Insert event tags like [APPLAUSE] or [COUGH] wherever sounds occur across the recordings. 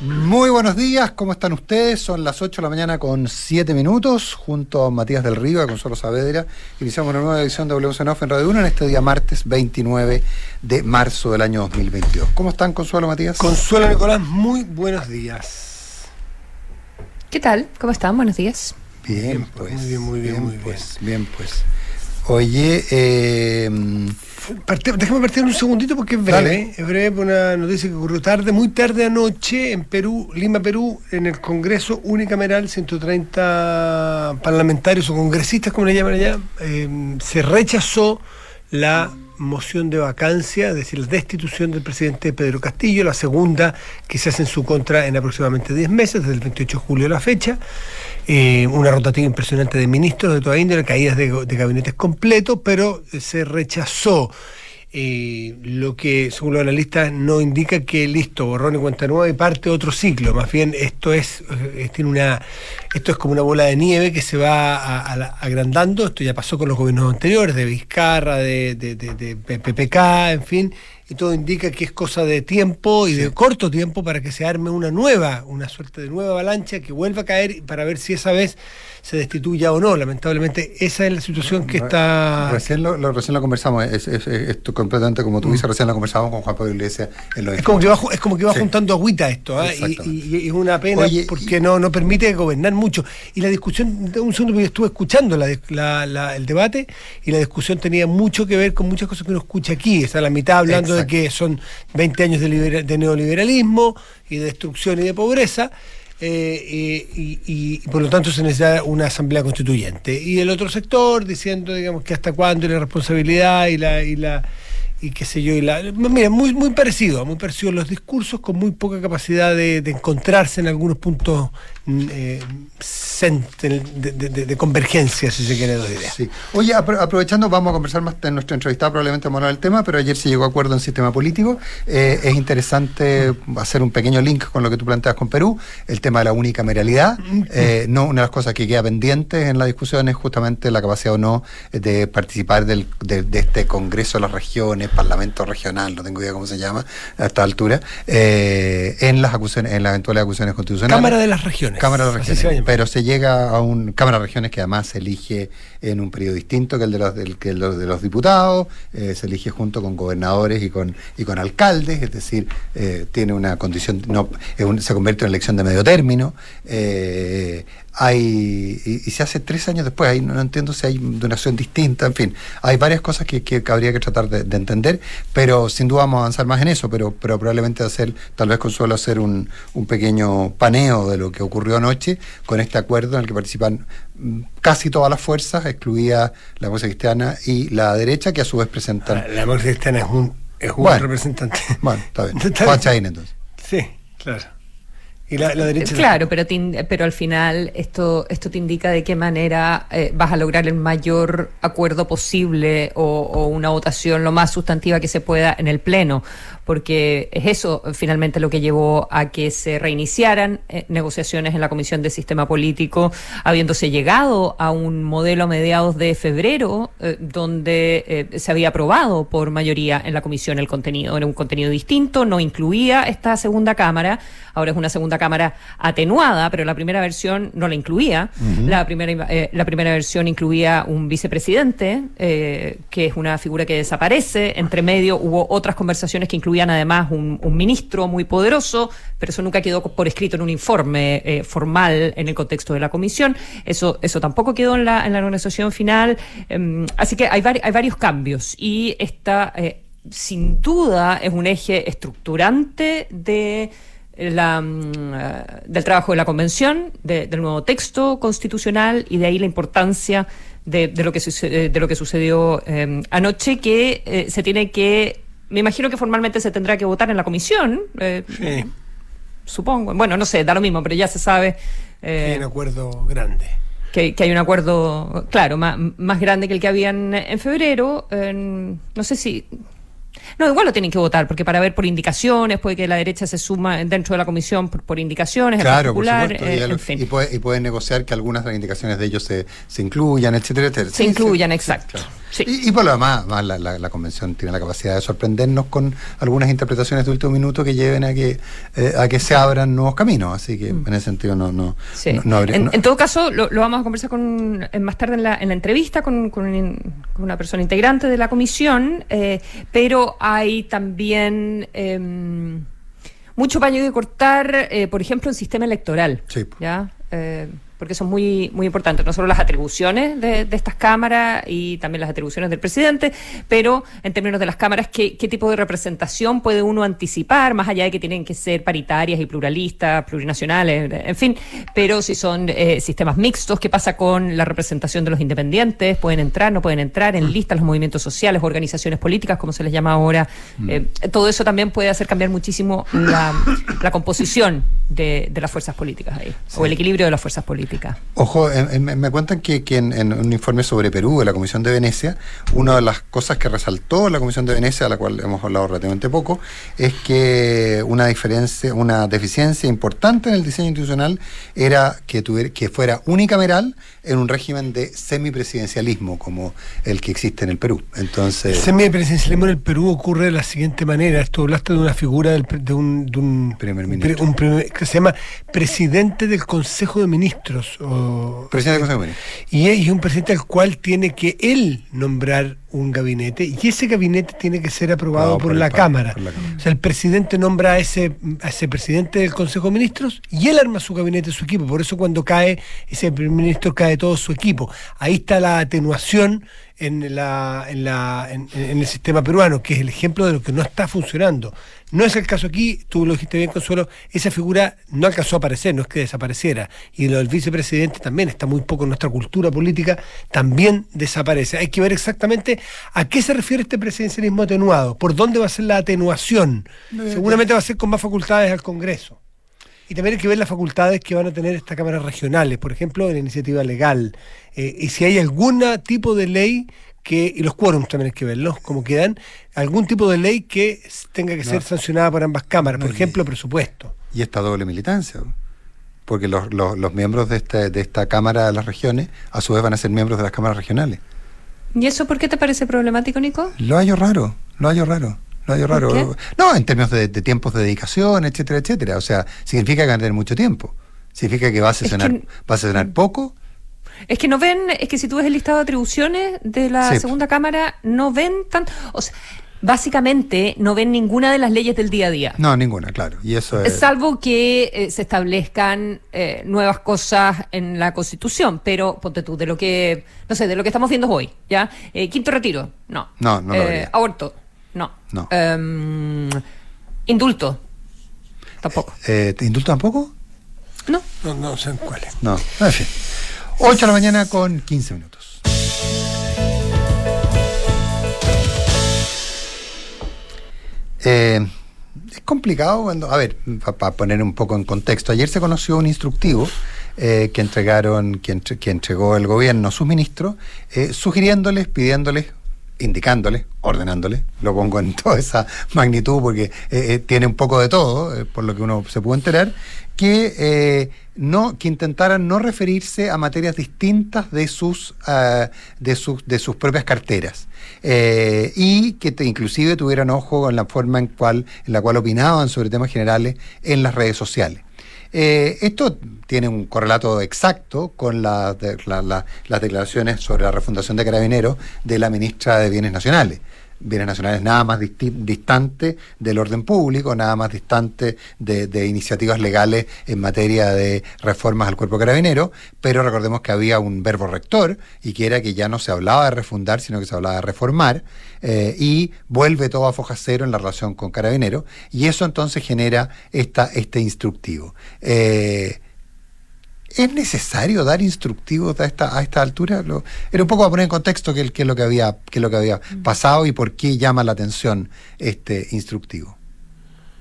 Muy buenos días, ¿cómo están ustedes? Son las 8 de la mañana con 7 minutos, junto a Matías del Río y a Consuelo Saavedra. Iniciamos una nueva edición de WCNOF en Radio 1 en este día martes 29 de marzo del año 2022. ¿Cómo están, Consuelo, Matías? Consuelo, Nicolás, muy buenos días. ¿Qué tal? ¿Cómo están? Buenos días. Bien, pues. Muy bien, muy bien, muy bien. Pues, bien, pues. Oye, eh, Parte- déjame partir un segundito porque es breve. Es breve una noticia que ocurrió tarde, muy tarde anoche en Perú, Lima, Perú, en el Congreso unicameral, 130 parlamentarios o congresistas, como le llaman allá, eh, se rechazó la moción de vacancia, es decir, la destitución del presidente Pedro Castillo, la segunda que se hace en su contra en aproximadamente 10 meses, desde el 28 de julio a la fecha. Eh, una rotativa impresionante de ministros de toda índole, caídas de, gabinetes completos, pero se rechazó. Eh, lo que, según los analistas, no indica que listo, borrón y cuenta nueva y parte otro ciclo. Más bien, esto es, tiene una, esto es como una bola de nieve que se va a- agrandando. Esto ya pasó con los gobiernos anteriores, de Vizcarra, de, de- de- de PPK, en fin, y todo indica que es cosa de tiempo y de corto tiempo para que se arme una nueva, una suerte de nueva avalancha que vuelva a caer para ver si esa vez se destituya o no. Lamentablemente, esa es la situación que está. recién, lo, lo- recién lo conversamos, es, es- es- esto completamente como tú dices, recién lo conversamos con Juan Pablo Iglesias en los Es como que va, es como que va Sí. juntando agüita esto, ¿ah? y, Exactamente. y- y es una pena Oye, porque y- no, no permite gobernar mucho. Y la discusión, un segundo, porque estuve escuchando la, la- la- el debate y la discusión tenía mucho que ver con muchas cosas que uno escucha aquí. Está la mitad hablando Exacto. de que son 20 años de, libera- de neoliberalismo y de destrucción y de pobreza. Eh, y, por lo tanto se necesita una asamblea constituyente. Y el otro sector diciendo, digamos, que hasta cuándo y la responsabilidad y la, y qué sé yo, y la, mira, muy, muy parecido, muy parecido los discursos con muy poca capacidad de, encontrarse en algunos puntos eh, cent- de, de- de- de convergencia, si se quiere dos ideas. Sí. Oye, apro- aprovechando, vamos a conversar más en nuestra entrevista, probablemente vamos a hablar del tema, pero ayer se llegó a acuerdo en sistema político. Eh, es interesante hacer un pequeño link con lo que tú planteas con Perú, el tema de la unicameralidad. Eh, no, una de las cosas que queda pendientes en la discusión es justamente la capacidad o no de participar del, de, de este Congreso de las Regiones, Parlamento Regional, no tengo idea cómo se llama a esta altura, eh, en las acusaciones, en las eventuales acusaciones constitucionales. Cámara de las Regiones. Cámara de se Regiones. Pero se llega a un Cámara de Regiones que además elige en un periodo distinto que el de los, del- que los, de los diputados, eh, se elige junto con gobernadores y con, y con alcaldes, es decir, eh, tiene una condición, no, se convierte en elección de medio término. eh, hay, y, se hace tres años después, ahí no, entiendo si hay donación distinta, en fin, hay varias cosas que, que habría que tratar de, de entender, pero sin duda vamos a avanzar más en eso, pero, pero probablemente hacer, tal vez Consuelo, hacer un, un pequeño paneo de lo que ocurrió anoche con este acuerdo en el que participan casi todas las fuerzas, excluida la fuerza cristiana y la derecha, que a su vez presentan... La, la democracia cristiana es un, es un Bueno. representante. Bueno, está bien. [LAUGHS] Está Juan bien. Chaín, entonces. Sí, claro. Y la, la derecha. Claro, pero, te pero al final esto, esto te indica de qué manera eh, vas a lograr el mayor acuerdo posible o, o una votación lo más sustantiva que se pueda en el Pleno, porque es eso finalmente lo que llevó a que se reiniciaran eh, negociaciones en la Comisión de Sistema Político, habiéndose llegado a un modelo a mediados de febrero eh, donde eh, se había aprobado por mayoría en la Comisión el contenido. Era un contenido distinto, no incluía esta segunda Cámara, ahora es una segunda Cámara atenuada, pero la primera versión no la incluía. la, primera, la primera versión incluía un vicepresidente, que es una figura que desaparece. Entre medio hubo otras conversaciones que incluían además un, ministro muy poderoso, pero eso nunca quedó por escrito en un informe eh, formal en el contexto de la comisión. Eso, eso tampoco quedó en la, en la negociación final. Em, así que hay, hay varios cambios y esta, eh, sin duda, es un eje estructurante de la, mm, eh, del trabajo de la convención, de- del nuevo texto constitucional y de ahí la importancia de, lo que de lo que sucedió eh, anoche, que eh, se tiene que, me imagino que formalmente se tendrá que votar en la comisión, eh, Sí, supongo. Bueno, no sé, da lo mismo, pero ya se sabe. eh, hay un acuerdo grande. que, que hay un acuerdo, claro, más, más grande que el que habían en febrero. eh, no sé si. No, igual lo tienen que votar, porque para ver por indicaciones, puede que la derecha se suma dentro de la comisión por, por indicaciones, Claro, en por supuesto. eh, y, en fin. y puede- pueden negociar que algunas de las indicaciones de ellos se, se incluyan, etcétera, etcétera. Se incluyan, exacto. claro. Y, por lo demás, la, convención tiene la capacidad de sorprendernos con algunas interpretaciones de último minuto que lleven a que eh, a que se abran nuevos caminos. Así que mm. en ese sentido no, no, habría, en, todo caso, lo, vamos a conversar con más tarde en la, en la entrevista con, una persona integrante de la comisión, eh, pero hay también em, mucho paño de cortar, eh, por ejemplo, en sistema electoral. Sí. ¿ya? Porque son muy, muy importantes, no solo las atribuciones de, estas cámaras y también las atribuciones del presidente, pero en términos de las cámaras, ¿qué, ¿qué, tipo de representación puede uno anticipar, más allá de que tienen que ser paritarias y pluralistas, plurinacionales, en fin, pero si son eh, sistemas mixtos, ¿qué pasa con la representación de los independientes? ¿Pueden entrar, no pueden entrar en listas los movimientos sociales, organizaciones políticas, como se les llama ahora? Mm. Eh, todo eso también puede hacer cambiar muchísimo la, composición de, las fuerzas políticas ahí, o el equilibrio de las fuerzas políticas. Ojo, me cuentan que, en, un informe sobre Perú de la Comisión de Venecia, una de las cosas que resaltó la Comisión de Venecia, a la cual hemos hablado relativamente poco, es que una diferencia, una deficiencia importante en el diseño institucional era que, tuviera, que fuera unicameral en un régimen de semipresidencialismo como el que existe en el Perú. Entonces, el semipresidencialismo en el Perú ocurre de la siguiente manera. Esto hablaste de una figura de, un, primer ministro. Un, que se llama presidente del Consejo de Ministros Presidente Y es un presidente al cual tiene que él nombrar un gabinete y ese gabinete tiene que ser aprobado por, la cámara. O sea, el presidente nombra a ese, a ese presidente del Consejo de Ministros y él arma su gabinete, su equipo. Por eso cuando cae ese primer ministro cae todo su equipo. Ahí está la atenuación en, la, en, la, en, el sistema peruano, que es el ejemplo de lo que no está funcionando. No es el caso aquí, tú lo dijiste bien, Consuelo, esa figura no alcanzó a aparecer, no es que desapareciera. Y lo del vicepresidente también está muy poco en nuestra cultura política, también desaparece. Hay que ver exactamente a qué se refiere este presidencialismo atenuado, por dónde va a ser la atenuación. Seguramente va a ser con más facultades al Congreso. Y también hay que ver las facultades que van a tener estas cámaras regionales, por ejemplo, en la iniciativa legal. Eh, y si hay algún tipo de ley que, y los quórums también hay que verlos, como quedan, algún tipo de ley que tenga que ser sancionada por ambas cámaras, por ejemplo, presupuesto. Y esta doble militancia, porque los, los, miembros de esta, de esta Cámara de las Regiones, a su vez, van a ser miembros de las cámaras regionales. ¿Y eso por qué te parece problemático, Nico? Lo hallo raro, lo hallo raro. Lo hallo raro. No, en términos de, tiempos de dedicación, etcétera, etcétera. O sea, significa que van a tener mucho tiempo. Significa que va a sesionar, va a sesionar poco es que no ven, es que si tú ves el listado de atribuciones de la segunda cámara, no ven tanto. O sea, básicamente no ven ninguna de las leyes del día a día. No, ninguna, claro. Y eso es... Salvo que eh, se establezcan eh, nuevas cosas en la Constitución, pero ponte tú, de lo que, no sé, de lo que estamos viendo hoy, ¿ya? Eh, quinto retiro, no. No, no. aborto, no. No. Em, indulto, tampoco. ¿Indulto tampoco? No. No, no sé cuál es. No, en fin. 8 de la mañana con 15 minutos. Eh, es complicado cuando, a ver, para poner un poco en contexto, ayer se conoció un instructivo eh, que entregaron, que, entregó el gobierno a sus ministros, eh, sugiriéndoles, pidiéndoles indicándoles, ordenándoles, lo pongo en [LAUGHS] toda esa magnitud porque tiene un poco de todo, por lo que uno se pudo enterar, que no, que intentaran no referirse a materias distintas de sus, ah, de sus, de sus propias carteras. Eh, y que inclusive tuvieran ojo en la forma en, cual, en la cual opinaban sobre temas generales en las redes sociales. Eh, esto tiene un correlato exacto con las declaraciones sobre la refundación de Carabineros de la ministra de Bienes Nacionales bienes nacionales nada más distante del orden público, nada más distante de, iniciativas legales en materia de reformas al cuerpo carabinero, pero recordemos que había un verbo rector y que era que ya no se hablaba de refundar, sino que se hablaba de reformar, eh, y vuelve todo a foja cero en la relación con carabinero, y eso entonces genera esta, este instructivo. Eh, ¿Es necesario dar instructivos a esta, a esta altura? Lo, era un poco a poner en contexto qué, es lo que había, qué lo que había mm. pasado y por qué llama la atención este instructivo.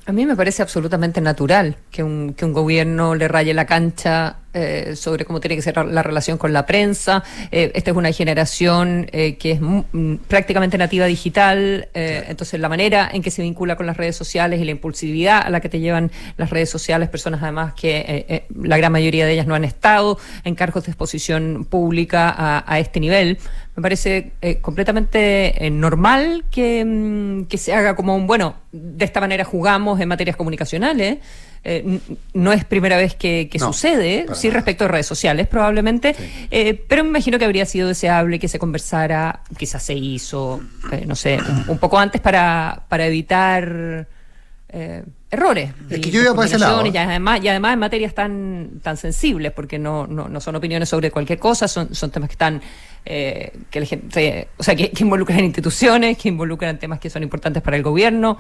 A mí me parece absolutamente natural que un, que un gobierno le raye la cancha eh, sobre cómo tiene que ser la relación con la prensa. Eh, esta es una generación eh, que es mm, prácticamente nativa digital, entonces la manera en que se vincula con las redes sociales y la impulsividad a la que te llevan las redes sociales, personas además que la gran mayoría de ellas no han estado en cargos de exposición pública a, este nivel. Me parece completamente normal que, mm, que se haga como un, bueno, de esta manera jugamos en materias comunicacionales. Eh, no es primera vez que, sucede, sí respecto a redes sociales probablemente, eh, pero me imagino que habría sido deseable que se conversara, quizás se hizo, eh, no sé, un, poco antes para, para evitar errores. Es que yo iba ese lado. Y además, y además en materias tan, tan sensibles, porque no, no, son opiniones sobre cualquier cosa, son, son temas que están que la gente, o sea, que, que, involucran instituciones, que involucran temas que son importantes para el gobierno.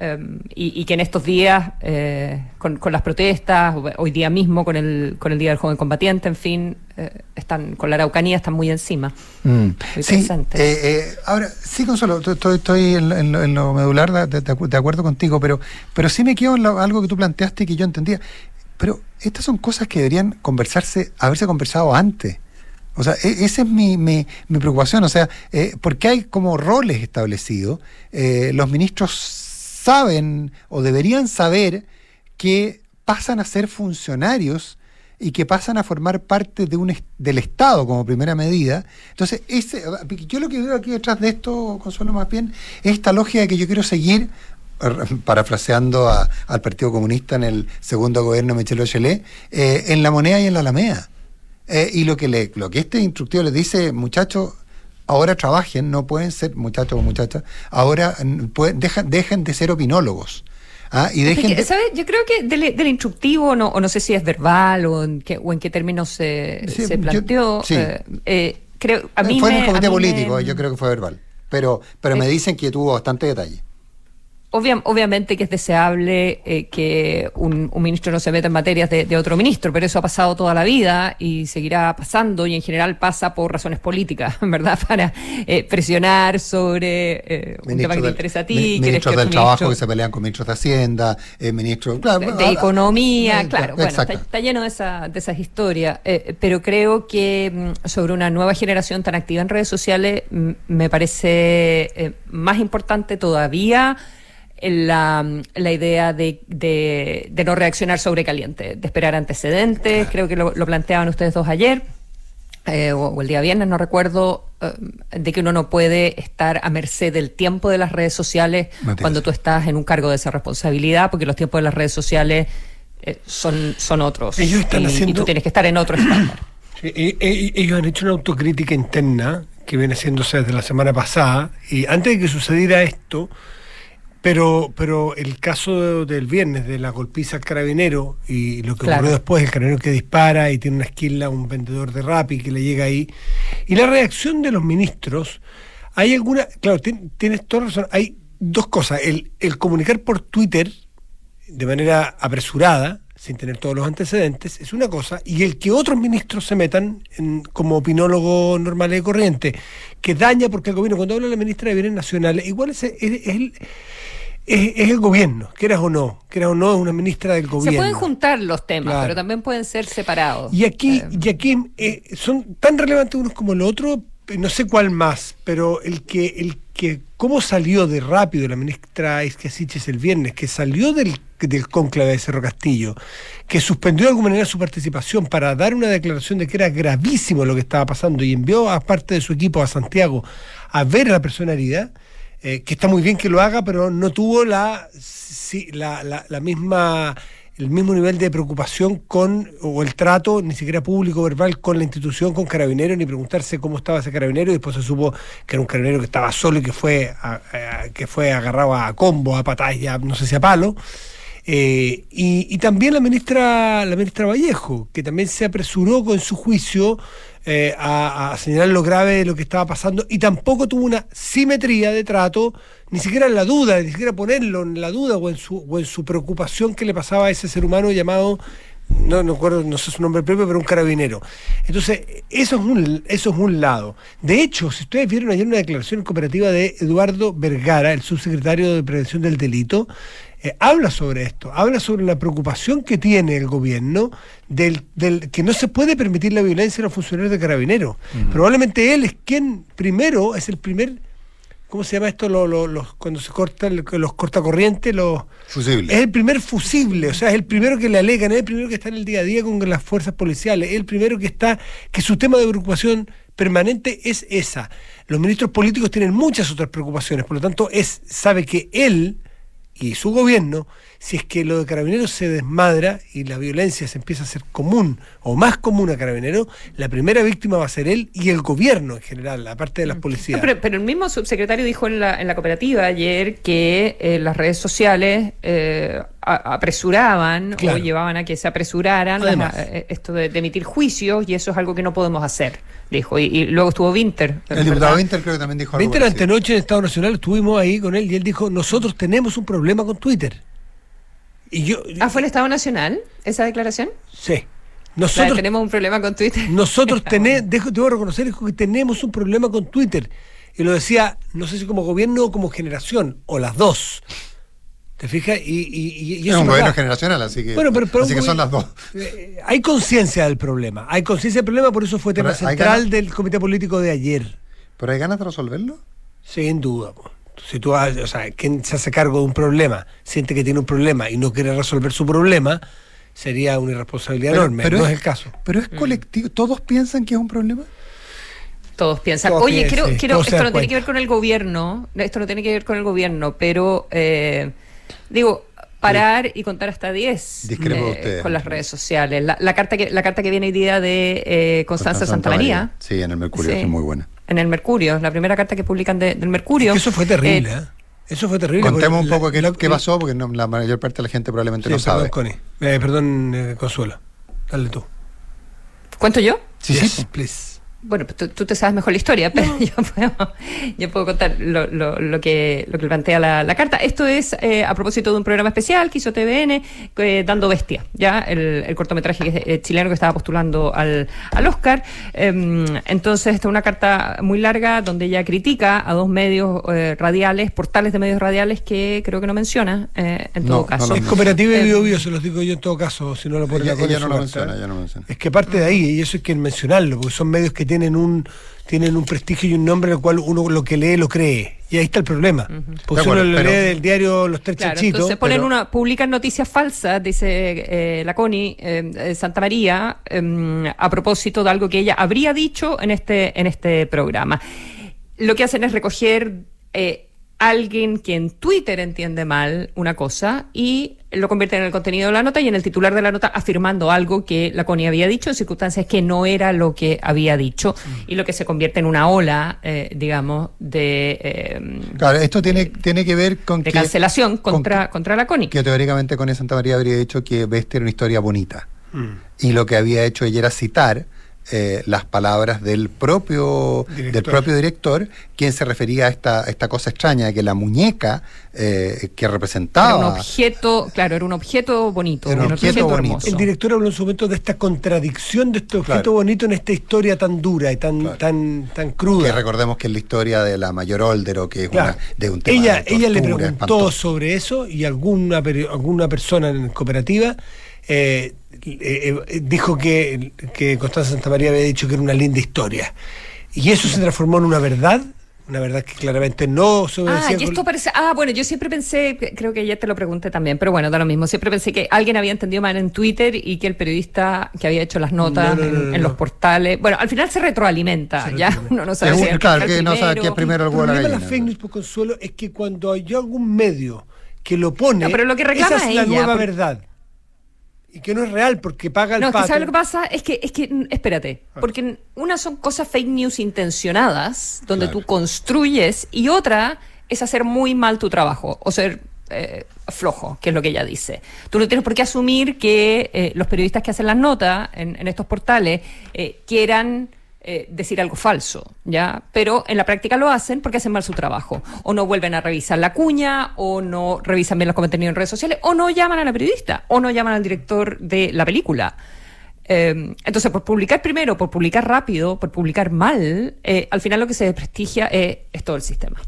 Em, y, que en estos días, eh, con, las protestas, hoy día mismo con el, con el Día del Joven Combatiente, en fin, eh, están con la Araucanía están muy encima. Mm. Sí, eh, ahora, sí, Consuelo, estoy, estoy en, lo medular de, de, acuerdo contigo, pero, pero sí me quedo en algo que tú planteaste y que yo entendía. Pero estas son cosas que deberían conversarse, haberse conversado antes. O sea, e, esa es mi, mi, mi preocupación. O sea, porque hay como roles establecidos. los ministros saben o deberían saber que pasan a ser funcionarios y que pasan a formar parte de un, del Estado como primera medida. Entonces, ese, yo lo que veo aquí detrás de esto, Consuelo, más bien, es esta lógica que yo quiero seguir parafraseando al Partido Comunista en el segundo gobierno de Michel Bachelet, eh, en la moneda y en la alameda. Eh, y lo que, le, lo que este instructivo les dice, muchachos, ahora trabajen, no pueden ser muchachos o muchachas, ahora pueden, dejen, de ser opinólogos. ¿ah? Y dejen Yo creo que del, instructivo, no, o no sé si es verbal o en qué, o en qué términos se, planteó. Eh, eh, creo, a mí fue en el comité político, yo creo que fue verbal. Pero, pero me dicen que tuvo bastante detalle obviamente que es deseable eh, que un, ministro no se meta en materias de, otro ministro, pero eso ha pasado toda la vida y seguirá pasando y en general pasa por razones políticas, [LAUGHS] ¿verdad? Para eh, presionar sobre eh, un tema que te interesa a ti. ministros del trabajo que se pelean con ministros de Hacienda, ministros de, ah, Economía, claro. Bueno, está, lleno de, esa, de esas historias, pero creo que mm, sobre una nueva generación tan activa en redes sociales mm, me parece más importante todavía la, la idea de, de, no reaccionar sobre caliente, de esperar antecedentes, creo que lo, planteaban ustedes dos ayer. Eh, o, el día viernes, no recuerdo, eh, de que uno no puede estar a merced del tiempo de las redes sociales cuando tú estás en un cargo de esa responsabilidad, porque los tiempos de las redes sociales eh, son, son otros. Ellos están haciendo... y tú tienes que estar en otro estándar. ellos han hecho una autocrítica interna que viene haciéndose desde la semana pasada, y antes de que sucediera esto, pero, pero el caso del viernes de la golpiza al carabinero y lo que ocurrió después, el carabinero que dispara y tiene una esquila, un vendedor de Rappi que le llega ahí, y la reacción de los ministros, hay alguna, claro, tienes toda razón, hay dos cosas, el, el comunicar por Twitter de manera apresurada, sin tener todos los antecedentes, es una cosa, y el que otros ministros se metan como opinólogo normal y corriente, que daña porque el gobierno, cuando habla la ministra de Bienes Nacionales, igual es, el es, el gobierno, quieras o no, quieras o no, es una ministra del gobierno. Se pueden juntar los temas, pero también pueden ser separados. Y aquí, eh. y aquí eh, son tan relevantes unos como el otro, no sé cuál más, pero el que, el que cómo salió de rápido la ministra Isquiasiches el viernes, que salió del, del cónclave de Cerro Castillo, que suspendió de alguna manera su participación para dar una declaración de que era gravísimo lo que estaba pasando y envió a parte de su equipo a Santiago a ver a la persona herida eh, que está muy bien que lo haga, pero no tuvo la, la, misma el mismo nivel de preocupación con, o el trato, ni siquiera público, verbal, con la institución, con carabineros, ni preguntarse cómo estaba ese carabinero, y después se supo que era un carabinero que estaba solo y que fue, que fue agarrado a combo, a patadas, no sé si a palo. Eh, y, también la ministra, la ministra Vallejo, que también se apresuró con su juicio eh, a, señalar lo grave de lo que estaba pasando y tampoco tuvo una simetría de trato, ni siquiera en la duda, ni siquiera ponerlo en la duda o en su, o en su preocupación que le pasaba a ese ser humano llamado no, no acuerdo, no sé su nombre propio, pero un carabinero. Entonces, eso es un, eso es un lado. De hecho, si ustedes vieron ayer una declaración cooperativa de Eduardo Vergara, el subsecretario de Prevención del Delito, eh, habla sobre esto, habla sobre la preocupación que tiene el gobierno del, del que no se puede permitir la violencia a los funcionarios de carabineros. Probablemente él es quien primero, es el primer, ¿cómo se llama esto? Lo- lo- los, cuando se cortan los cortacorrientes, los... Fusible. Es el primer fusible, o sea, es el primero que le alegan, es el primero que está en el día a día con las fuerzas policiales, es el primero que está, que su tema de preocupación permanente es esa. Los ministros políticos tienen muchas otras preocupaciones, por lo tanto, es, sabe que él y su gobierno, si es que lo de carabineros se desmadra y la violencia se empieza a hacer común o más común a carabineros, la primera víctima va a ser él y el gobierno en general, aparte de las policías. No, pero, pero el mismo subsecretario dijo en la, en la cooperativa ayer que eh, las redes sociales eh, a- apresuraban Claro. o llevaban a que se apresuraran Además. las- eh, esto de, de emitir juicios y eso es algo que no podemos hacer, dijo. Y, y luego estuvo Winter. El diputado. Winter creo que también dijo algo. Parecido. antenoche en Estado Nacional, estuvimos ahí con él y él dijo, nosotros tenemos un problema con Twitter. Y yo, Ah, ¿fue el Estado Nacional esa declaración? sí, nosotros, tenemos un problema con Twitter. nosotros [LAUGHS] tenemos, dejo, debo reconocer que tenemos un problema con Twitter. Y lo decía, no sé si como gobierno o como generación, o las dos. ¿Te fijas? Y, y, y- y Es un gobierno generacional, así que, Bueno, pero- pero así que son las dos. Eh, hay conciencia del problema. Hay conciencia del problema, por eso fue tema central ganas- del comité político de ayer. ¿Pero hay ganas de resolverlo? Sin duda. po. Si tú, o sea, quien se hace cargo de un problema, siente que tiene un problema y no quiere resolver su problema, sería una irresponsabilidad Pero- enorme. pero no es- es el caso. ¿Pero es colectivo? ¿Todos piensan que es un problema? Todos piensan. Todos Oye, piensan, quiero, quiero- esto no tiene cuenta. que ver con el gobierno, esto no tiene que ver con el gobierno, pero eh, digo, parar y contar hasta 10 Discrepo de ustedes. con las redes sociales. La, la carta que la carta que viene hoy día de eh, Constanza Santa María. Sí, en el Mercurio, Sí. es muy buena. En el Mercurio, la primera carta que publican de- del Mercurio. Es que eso fue terrible. Eh, ¿eh? Eso fue terrible. Contemos un poco qué, la- qué pasó, porque no- la mayor parte de la gente probablemente Sí, no perdón, sabe. Connie. Eh, perdón, eh, Consuelo. Dale tú. ¿Cuento yo? Sí, Yes, sí. please. Bueno, pues tú, tú te sabes mejor la historia, [LAUGHS] pero yo, puedo, yo puedo contar lo, lo- lo que, lo que plantea la, la carta. Esto es eh, a propósito de un programa especial que hizo TVN, eh, Dando Bestia, ya el, el cortometraje que es, eh, chileno que estaba postulando al, al Oscar. Em, entonces, esta es una carta muy larga donde ella critica a dos medios eh, radiales, portales de medios radiales que creo que no menciona, eh, en No, todo no caso. Es cooperativa y Eh, bio, bio, se los digo yo en todo caso, si no lo ponen Ella, acá en ella no lo menciona, ella no lo menciona. Es que parte de ahí, y eso hay que mencionarlo, porque son medios que tienen un tienen un prestigio y un nombre al cual uno lo que lee lo cree. Y ahí está el problema. Porque De si uno lo lee del diario Los Tres Claro, Chanchitos, entonces ponen pero- una, publican noticias falsas, dice eh, la Connie eh, eh, Santa María, em, a propósito de algo que ella habría dicho en este, en este programa. Lo que hacen es recoger eh, alguien que en Twitter entiende mal una cosa y lo convierten en el contenido de la nota y en el titular de la nota afirmando algo que la Connie había dicho en circunstancias que no era lo que había dicho y lo que se convierte en una ola, eh, digamos, de... em, Claro, esto tiene, tiene que ver con de que, cancelación con contra, contra la CONI. que teóricamente con Santa María habría dicho que Bestia era una historia bonita. Y lo que había hecho ella era citar eh, las palabras del propio Director. del propio director, quien se refería a esta, a esta cosa extraña, de que la muñeca eh, que Era un representaba... objeto, claro, era un objeto bonito. Era un objeto bonito. hermoso. el director habló en su momento de esta contradicción de este objeto Claro. bonito en esta historia tan dura y tan, Claro. tan, tan que cruda. recordemos que es la historia de la mayor Oldero, que es Claro. una, de un tema ella, de ella le preguntó espantoso. sobre eso y alguna, peri- alguna persona en cooperativa eh, eh, eh, dijo que, que Constanza Santa María había dicho que era una linda historia. Y eso se transformó en una verdad, una verdad que claramente no se Ah, y esto parece. Ah, bueno, yo siempre pensé, creo que ya te lo pregunté también, pero bueno, da lo mismo. Siempre pensé que alguien había entendido mal en Twitter y que el periodista que había hecho las notas No, no, no, en, no, en no. los portales. Bueno, al final se retroalimenta, Se ya retroalimenta. uno no sabe Es si un- el claro, fiscal que no sabe primero- quién primero el El huevo problema de las fake news, por consuelo, es que cuando hay algún medio que lo pone, No, pero lo que reclama esa es la nueva porque- verdad. Y que no es real porque paga el No, es que. ¿sabes lo que pasa? Es que, es que, espérate, porque una son cosas fake news intencionadas, donde Claro. tú construyes, y otra es hacer muy mal tu trabajo, o ser eh, flojo, que es lo que ella dice. Tú no tienes por qué asumir que eh, los periodistas que hacen las notas en, en estos portales eh, quieran eh, decir algo falso, ¿ya? Pero en la práctica lo hacen porque hacen mal su trabajo. O no vuelven a revisar la cuña, o no revisan bien los contenidos en redes sociales, o no llaman a la periodista, o no llaman al director de la película. Eh, entonces, por publicar primero, por publicar rápido, por publicar mal, eh, al final lo que se desprestigia eh, es todo el sistema.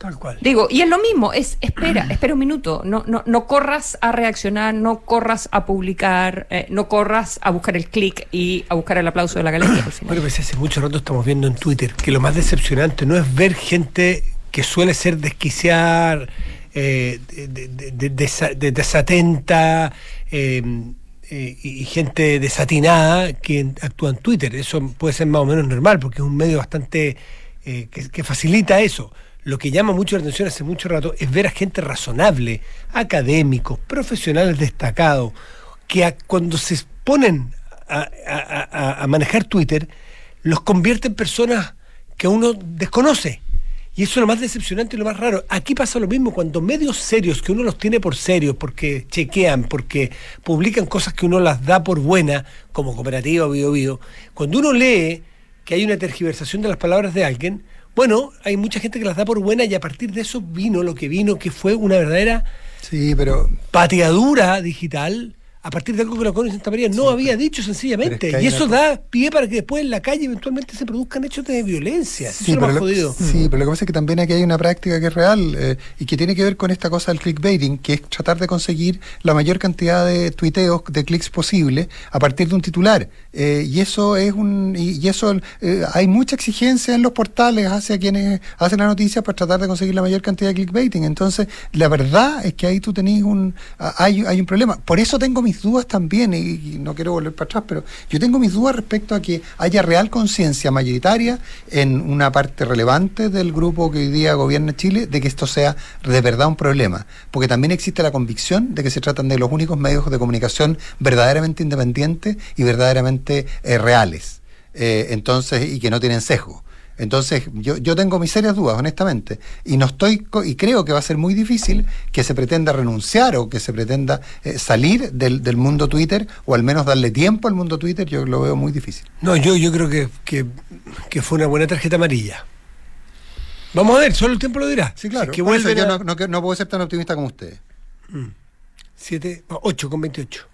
Tal cual. Digo, y es lo mismo, es espera, [CLEARS THROAT] espera un minuto, no, no, no corras a reaccionar, no corras a publicar, eh, no corras a buscar el clic y a buscar el aplauso de la galería al Bueno, pues hace mucho rato estamos viendo en Twitter que lo más decepcionante no es ver gente que suele ser desquiciar, eh, de, desatenta eh, eh, y gente desatinada que actúa en Twitter. Eso puede ser más o menos normal porque es un medio bastante que, facilita eso. Lo que llama mucho la atención hace mucho rato es ver a gente razonable, académicos, profesionales destacados, que cuando se ponen a manejar Twitter, los convierte en personas que uno desconoce y eso es lo más decepcionante y lo más raro. Aquí pasa lo mismo cuando medios serios, que uno los tiene por serios, porque chequean, porque publican cosas que uno las da por buena, como cooperativa bio, bio, cuando uno lee que hay una tergiversación de las palabras de alguien, bueno, hay mucha gente que las da por buena y a partir de eso vino lo que vino, que fue una verdadera sí, pero... pateadura digital a partir de algo que la Coronel Santa María no había dicho sencillamente. y eso da pie para que después en la calle eventualmente se produzcan hechos de violencia. Sí, pero, lo, sí pero lo que pasa es que también aquí hay una práctica que es real eh, y que tiene que ver con esta cosa del clickbaiting, que es tratar de conseguir la mayor cantidad de tuiteos, de clics posible a partir de un titular. Eh, y eso es un y, eso eh, hay mucha exigencia en los portales hacia quienes hacen la noticia para tratar de conseguir la mayor cantidad de clickbaiting. Entonces, la verdad es que ahí tú tenés un hay, hay un problema. Por eso tengo mis dudas también, y, no quiero volver para atrás, pero yo tengo mis dudas respecto a que haya real conciencia mayoritaria en una parte relevante del grupo que hoy día gobierna Chile de que esto sea de verdad un problema. Porque también existe la convicción de que se tratan de los únicos medios de comunicación verdaderamente independientes y verdaderamente eh, reales. Eh, entonces, y que no tienen sesgo. Entonces, yo, yo tengo mis serias dudas, honestamente, y no estoy y creo que va a ser muy difícil que se pretenda renunciar o que se pretenda eh, salir del, del, mundo Twitter o al menos darle tiempo al mundo Twitter, yo lo veo muy difícil. No, yo, yo creo que, que, fue una buena tarjeta amarilla. Vamos a ver, solo el tiempo lo dirá. Sí, claro. que yo no, no, puedo ser tan optimista como ustedes. 7, 8 con 28.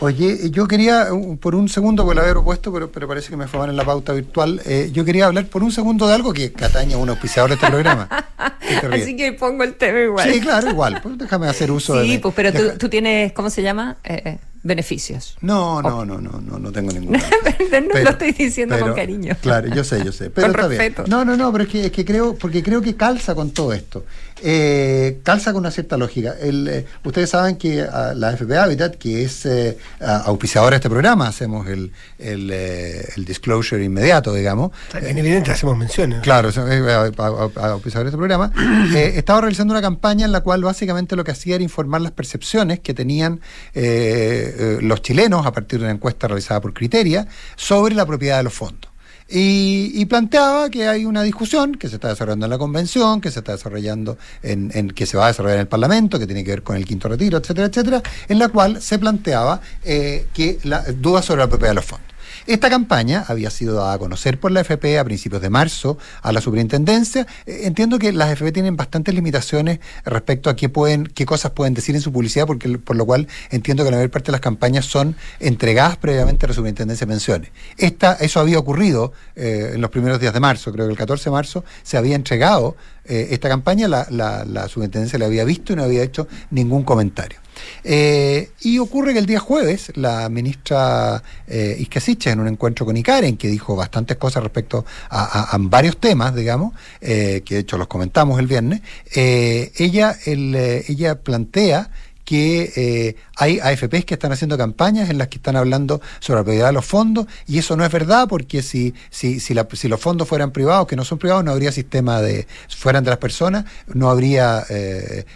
Oye, yo quería, por un segundo, pues lo había propuesto, pero, pero parece que me fue mal en la pauta virtual. Eh, yo quería hablar por un segundo de algo que Cataña es un auspiciador de este programa. [LAUGHS] Así que pongo el tema igual. Sí, claro, igual. Pues déjame hacer uso de. Sí, pues, pero tú, tú, tienes, ¿cómo se llama? Eh, eh beneficios. No, no, no, no, no, no tengo ninguno. [LAUGHS] no lo estoy diciendo con cariño. Claro, yo sé, yo sé. [LAUGHS] Pero con respeto. No, no, no, pero es que, es que creo, porque creo que calza con todo esto. Eh, calza con una cierta lógica. El, eh, ustedes saben que uh, la FP Habitat, que es eh, auspiciadora de este programa, hacemos el, el, eh, el disclosure inmediato, digamos. En evidente hacemos menciones. Claro, auspiciadora de este programa. [CLEARS THROAT] estaba realizando una campaña en la cual básicamente lo que hacía era informar las percepciones que tenían los chilenos a partir de una encuesta realizada por Criteria sobre la propiedad de los fondos. Y, planteaba que hay una discusión que se está desarrollando en la convención, que se está desarrollando en, que se va a desarrollar en el Parlamento, que tiene que ver con el quinto retiro, etcétera, etcétera, en la cual se planteaba eh, que la duda sobre la propiedad de los fondos. Esta campaña había sido dada a conocer por la FP a principios de marzo a la superintendencia. Eh, entiendo que las FP tienen bastantes limitaciones respecto a qué pueden, qué cosas pueden decir en su publicidad, porque por lo cual entiendo que la mayor parte de las campañas son entregadas previamente a la superintendencia de pensiones. Esta, eso había ocurrido eh, en los primeros días de marzo, creo que el 14 de marzo se había entregado eh, esta campaña, la, la, la superintendencia la había visto y no había hecho ningún comentario. Eh, y ocurre que el día jueves la ministra eh, en un encuentro con Icaren, que dijo bastantes cosas respecto a, varios temas, digamos, eh, que de hecho los comentamos el viernes, eh, ella, ella plantea que hay AFPs que están haciendo campañas en las que están hablando sobre la propiedad de los fondos y eso no es verdad porque si, si, si, si los fondos fueran privados, que no son privados, no habría sistema de, fueran de las personas, no habría,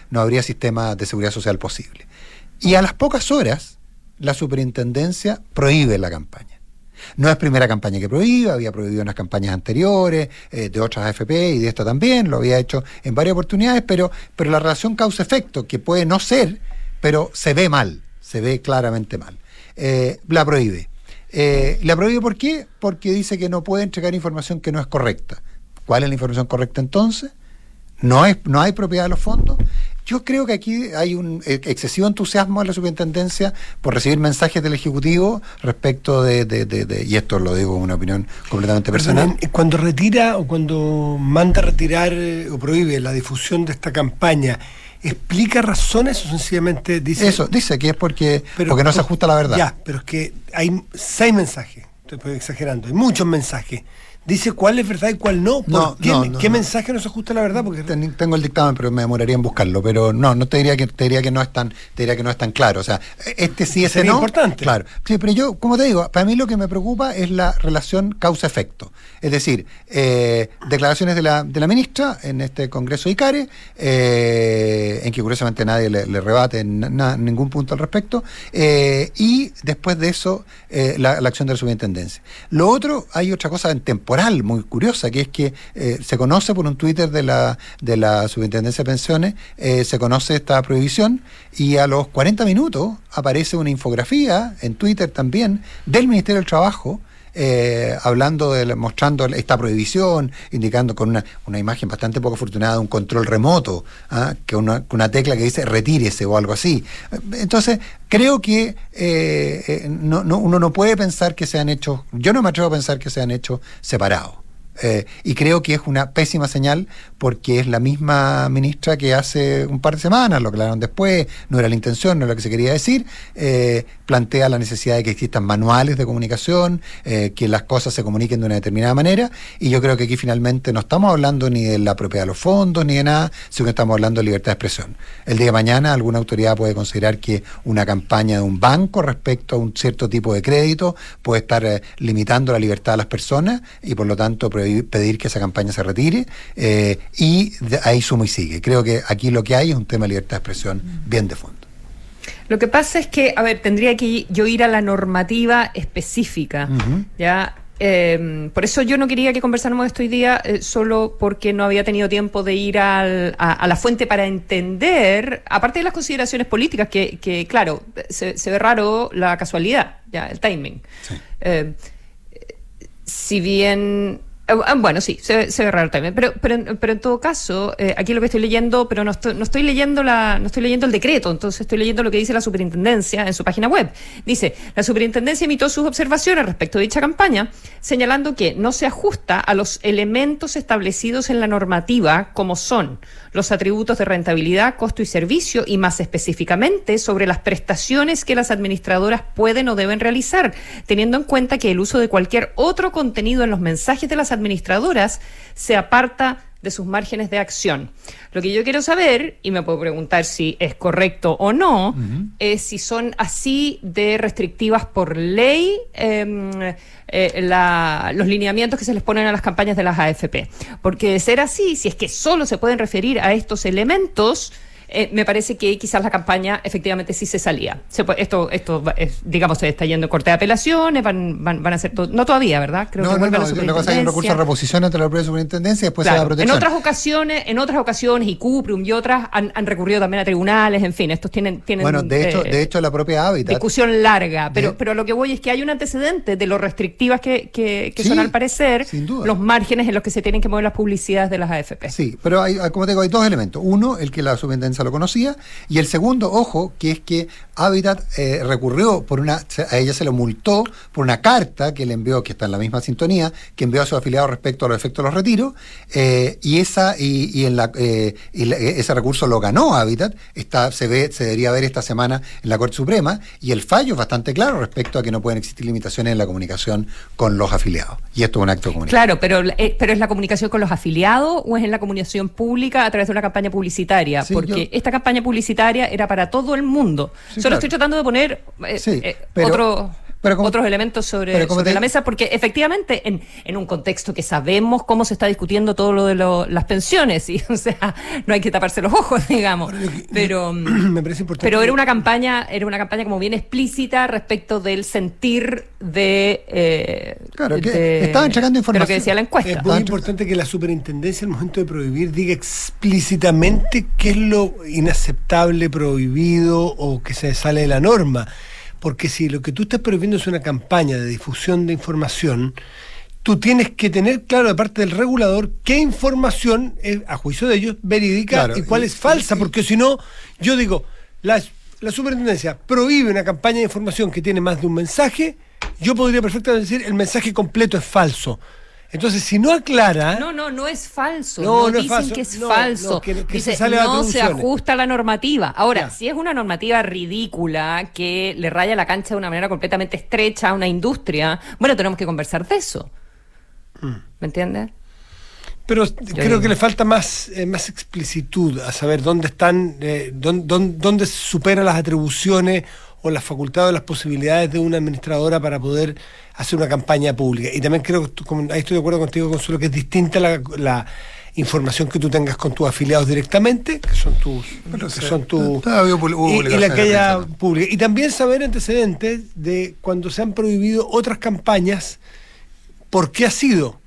no habría sistema de seguridad social posible. Y a las pocas horas, la superintendencia prohíbe la campaña. No es primera campaña que prohíbe, había prohibido en las campañas anteriores, eh, de otras AFP y de esta también, lo había hecho en varias oportunidades, pero, pero la relación causa-efecto, que puede no ser, pero se ve mal, se ve claramente mal, eh, la prohíbe. Eh, ¿La prohíbe por qué? Porque dice que no puede entregar información que no es correcta. ¿Cuál es la información correcta entonces? ¿No, es, no hay propiedad de los fondos? Yo creo que aquí hay un eh, excesivo entusiasmo en la superintendencia por recibir mensajes del Ejecutivo respecto de, de, de, y esto lo digo una opinión completamente personal. Cuando retira o cuando manda retirar eh, o prohíbe la difusión de esta campaña, ¿explica razones o sencillamente dice... Eso, dice que es porque, porque no se ajusta a la verdad. Ya, pero es que hay seis mensajes, estoy exagerando, hay muchos mensajes dice cuál es verdad y cuál no. no, qué, mensaje no se ajusta a la verdad? Porque... Tengo el dictamen, pero me demoraría en buscarlo. Pero no, no te diría que te diría que no es tan, te diría que no es tan claro. O sea, este sí, ese no. importante. Claro. Sí, pero yo, como te digo, para mí lo que me preocupa es la relación causa-efecto. Es decir, eh, declaraciones de la, de la ministra en este Congreso ICARE, eh, en que curiosamente nadie le, rebate en ningún punto al respecto, eh, y después de eso, la, la acción de la superintendencia. Lo otro, hay otra cosa en muy curiosa, que es que eh, se conoce por un Twitter de la, de la Superintendencia de Pensiones, eh, se conoce esta prohibición y a los 40 minutos aparece una infografía en Twitter también del Ministerio del Trabajo eh, hablando de, mostrando esta prohibición, indicando con una, una imagen bastante poco afortunada un control remoto, ¿ah? que una, una tecla que dice retírese o algo así. Entonces, creo que eh, no, no, uno no puede pensar que sean hechos, yo no me atrevo a pensar que sean hechos separados. Eh, y creo que es una pésima señal porque es la misma ministra que hace un par de semanas, lo aclararon después, no era la intención, no era lo que se quería decir, eh, plantea la necesidad de que existan manuales de comunicación, eh, que las cosas se comuniquen de una determinada manera, y yo creo que aquí finalmente no estamos hablando ni de la propiedad de los fondos ni de nada, sino que estamos hablando de libertad de expresión. El día de mañana alguna autoridad puede considerar que una campaña de un banco respecto a un cierto tipo de crédito puede estar limitando la libertad de las personas y por lo tanto prohibir pedir que esa campaña se retire eh, y ahí sumo y sigue. Creo que aquí lo que hay es un tema de libertad de expresión bien de fondo. Lo que pasa es que, a ver, tendría que yo ir a la normativa específica, ¿ya? Em, por eso yo no quería que conversáramos esto hoy día eh, solo porque no había tenido tiempo de ir a, la fuente para entender, aparte de las consideraciones políticas, que, claro, se, ve raro la casualidad, ya, el timing. Em, si bien eh, bueno, sí, se, ve raro también. Pero, pero, pero en todo caso, eh, aquí lo que estoy leyendo, pero no estoy, no estoy leyendo la, no estoy leyendo el decreto, entonces estoy leyendo lo que dice la superintendencia en su página web. Dice, la superintendencia emitió sus observaciones respecto de dicha campaña, señalando que no se ajusta a los elementos establecidos en la normativa, como son los atributos de rentabilidad, costo y servicio, y más específicamente sobre las prestaciones que las administradoras pueden o deben realizar, teniendo en cuenta que el uso de cualquier otro contenido en los mensajes de las administradoras se aparta de sus márgenes de acción. Lo que yo quiero saber, y me puedo preguntar si es correcto o no, es si son así de restrictivas por ley em, eh, los lineamientos que se les ponen a las campañas de las AFP. Porque de ser así, si es que solo se pueden referir a estos elementos, eh, me parece que quizás la campaña efectivamente sí se salía. esto, esto digamos, se está yendo en corte de apelaciones, van, van, van a ser, no todavía, ¿verdad? Creo no, que no, no, lo que hay un recurso de reposición ante la propia superintendencia y después se va a proteger. En otras ocasiones, en otras ocasiones, y Cuprium y otras han, han, recurrido también a tribunales, en fin, estos tienen... tienen bueno, de hecho, de hecho la propia Hábitat... Discusión larga, pero, pero lo que voy es que hay un antecedente de lo restrictivas que, que, son al parecer los márgenes en los que se tienen que mover las publicidades de las AFP. Sí, pero hay, como te digo, hay dos elementos. Uno, el que la superintendencia lo conocía, y el segundo, ojo, que es que Habitat eh, recurrió por una, a ella se lo multó por una carta que le envió, que está en la misma sintonía, que envió a sus afiliados respecto a los efectos de los retiros, eh, y esa y, en la, eh, ese recurso lo ganó Habitat, está, se ve, se debería ver esta semana en la Corte Suprema, y el fallo es bastante claro respecto a que no pueden existir limitaciones en la comunicación con los afiliados. Y esto es un acto comunitario. Claro, pero, pero ¿es la comunicación con los afiliados o es en la comunicación pública a través de una campaña publicitaria? Porque esta campaña publicitaria era para todo el mundo. Solo estoy tratando de poner eh, eh, otro otros elementos sobre, la mesa, porque efectivamente en, en, un contexto que sabemos cómo se está discutiendo todo lo de las pensiones, [LAUGHS] y o sea, no hay que taparse los ojos, [LAUGHS] digamos. Pero, [CLEARS THROAT] me parece importante pero era una campaña, era una campaña como bien explícita respecto del sentir de, eh, claro, que estaban información. lo que decía la encuesta. Es muy importante que la superintendencia al momento de prohibir diga explícitamente qué es lo inaceptable, prohibido o que se sale de la norma. Porque si lo que tú estás prohibiendo es una campaña de difusión de información, tú tienes que tener claro de parte del regulador qué información es, a juicio de ellos, verídica Claro, y cuál y- es falsa, porque si no, yo digo, la, la superintendencia prohíbe una campaña de información que tiene más de un mensaje, yo podría perfectamente decir el mensaje completo es falso. Entonces, si no aclara... No, no, no es falso. No, No, no es dicen falso. que es No, falso. no, que- que Dice, se no se atribuciones". ajusta a la normativa. Ahora, Ya. si es una normativa ridícula que le raya la cancha de una manera completamente estrecha a una industria, bueno, tenemos que conversar de eso. Mm. ¿Me entiendes? Pero creo digo. que le falta más, eh, más explicitud a saber dónde están, eh, dónde, dónde, dónde superan las atribuciones o las facultades o las posibilidades de una administradora para poder hacer una campaña pública. Y también creo ahí estoy de acuerdo contigo, Consuelo, que es distinta la, la información que tú tengas con tus afiliados directamente, que son tus... Que son tus y- la que haya pública. Y también saber antecedentes de cuando se han prohibido otras campañas, por qué ha sido.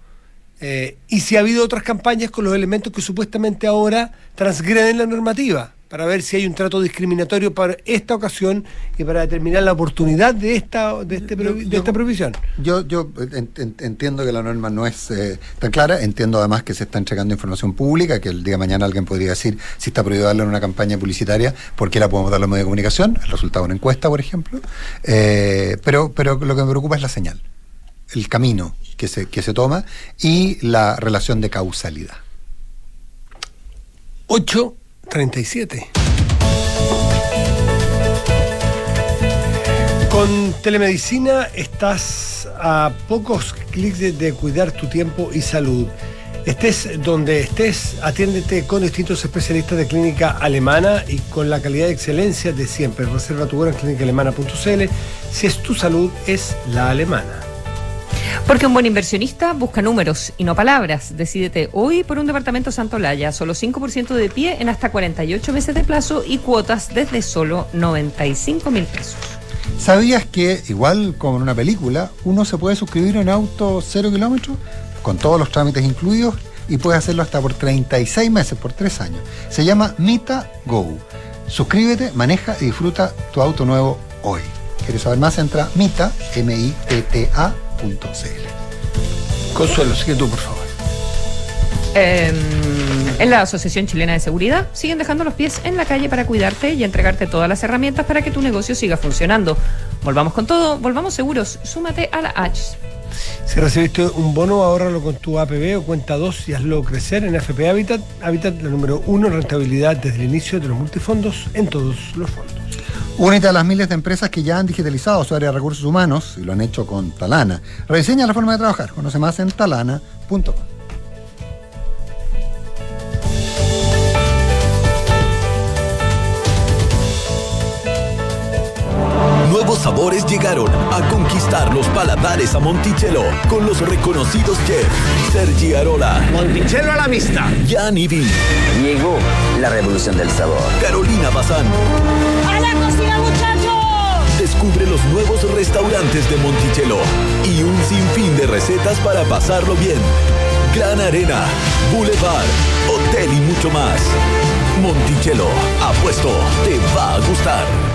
Eh, y si ha habido otras campañas con los elementos que supuestamente ahora transgreden la normativa, para ver si hay un trato discriminatorio para esta ocasión y para determinar la oportunidad de esta, de este Yo- de esta prohibición. Yo, yo en- entiendo que la norma no es eh, tan clara, entiendo además que se está entregando información pública, que el día de mañana alguien podría decir si está prohibido darle en una campaña publicitaria, ¿por qué la podemos dar a los medios de comunicación? El resultado de una encuesta, por ejemplo. Eh, pero, pero lo que me preocupa es la señal, el camino que se, que se toma y la relación de causalidad. 837. Con telemedicina estás a pocos clics de, de cuidar tu tiempo y salud. Estés donde estés, atiéndete con distintos especialistas de clínica alemana y con la calidad de excelencia de siempre. Reserva tu hora en clínicaalemana.cl. Si es tu salud, es la alemana. Porque un buen inversionista busca números y no palabras. Decídete hoy por un departamento Santolaya, solo 5% de pie en hasta 48 meses de plazo y cuotas desde solo 95 mil pesos. ¿Sabías que, igual como en una película, uno se puede suscribir en auto cero kilómetros, con todos los trámites incluidos, y puede hacerlo hasta por 36 meses, por 3 años? Se llama Mita Go. Suscríbete, maneja y disfruta tu auto nuevo hoy. ¿Quieres saber más? Entra mita, M-I-T-T-A Consuelo, sigue tú, por favor. Eh, en la Asociación Chilena de Seguridad siguen dejando los pies en la calle para cuidarte y entregarte todas las herramientas para que tu negocio siga funcionando. Volvamos con todo, volvamos seguros. Súmate a la H. Si recibiste un bono, ahórralo con tu APB o cuenta 2 y hazlo crecer en FP Habitat. Habitat, la número uno en rentabilidad desde el inicio de los multifondos en todos los fondos. Únete a las miles de empresas que ya han digitalizado su área de recursos humanos y lo han hecho con Talana. Rediseña la forma de trabajar. Conoce más en talana.com. Nuevos sabores llegaron a conquistar los paladares a Monticello con los reconocidos chefs Sergi Arola, Monticello a la vista. Jan Ivi, Llegó la revolución del sabor. Carolina Bazán. ¡A la cocina, muchachos! Descubre los nuevos restaurantes de Monticello y un sinfín de recetas para pasarlo bien. Gran Arena, Boulevard, Hotel y mucho más. Monticello, apuesto, te va a gustar.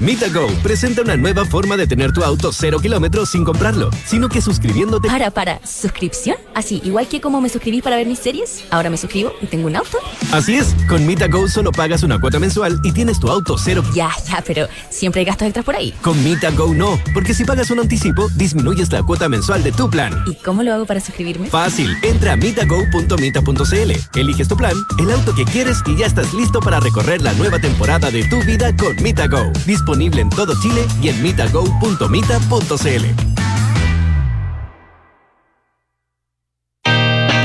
MitaGo presenta una nueva forma de tener tu auto cero kilómetros sin comprarlo, sino que suscribiéndote. Para, para, ¿suscripción? Así, igual que como me suscribí para ver mis series, ahora me suscribo y tengo un auto. Así es, con MitaGo solo pagas una cuota mensual y tienes tu auto cero. Ya, ya, pero siempre hay gastos extras por ahí. Con MitaGo no, porque si pagas un anticipo, disminuyes la cuota mensual de tu plan. ¿Y cómo lo hago para suscribirme? Fácil, entra a mitago.mita.cl, eliges tu plan, el auto que quieres y ya estás listo para recorrer la nueva temporada de tu vida con MitaGo. Disponible en todo Chile y en mitago.mita.cl.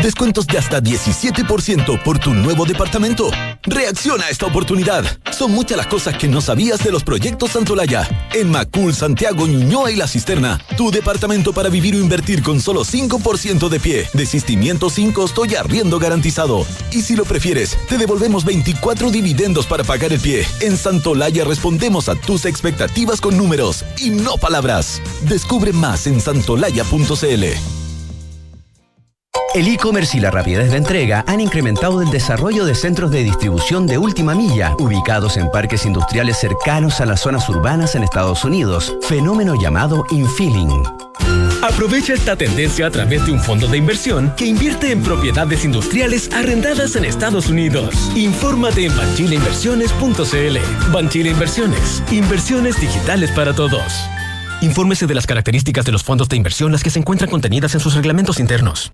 Descuentos de hasta 17% por tu nuevo departamento. Reacciona a esta oportunidad. Son muchas las cosas que no sabías de los proyectos Santolaya. En Macul, Santiago, Ñuñoa y La Cisterna. Tu departamento para vivir o invertir con solo 5% de pie. Desistimiento sin costo y arriendo garantizado. Y si lo prefieres, te devolvemos 24 dividendos para pagar el pie. En Santolaya respondemos a tus expectativas con números y no palabras. Descubre más en santolaya.cl. El e-commerce y la rapidez de entrega han incrementado el desarrollo de centros de distribución de última milla, ubicados en parques industriales cercanos a las zonas urbanas en Estados Unidos, fenómeno llamado infilling. Aprovecha esta tendencia a través de un fondo de inversión que invierte en propiedades industriales arrendadas en Estados Unidos. Infórmate en banchileinversiones.cl. Banchile Inversiones. Inversiones digitales para todos. Infórmese de las características de los fondos de inversión las que se encuentran contenidas en sus reglamentos internos.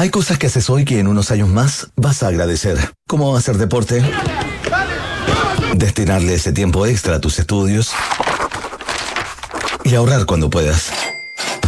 Hay cosas que haces hoy que en unos años más vas a agradecer, como hacer deporte, destinarle ese tiempo extra a tus estudios y ahorrar cuando puedas.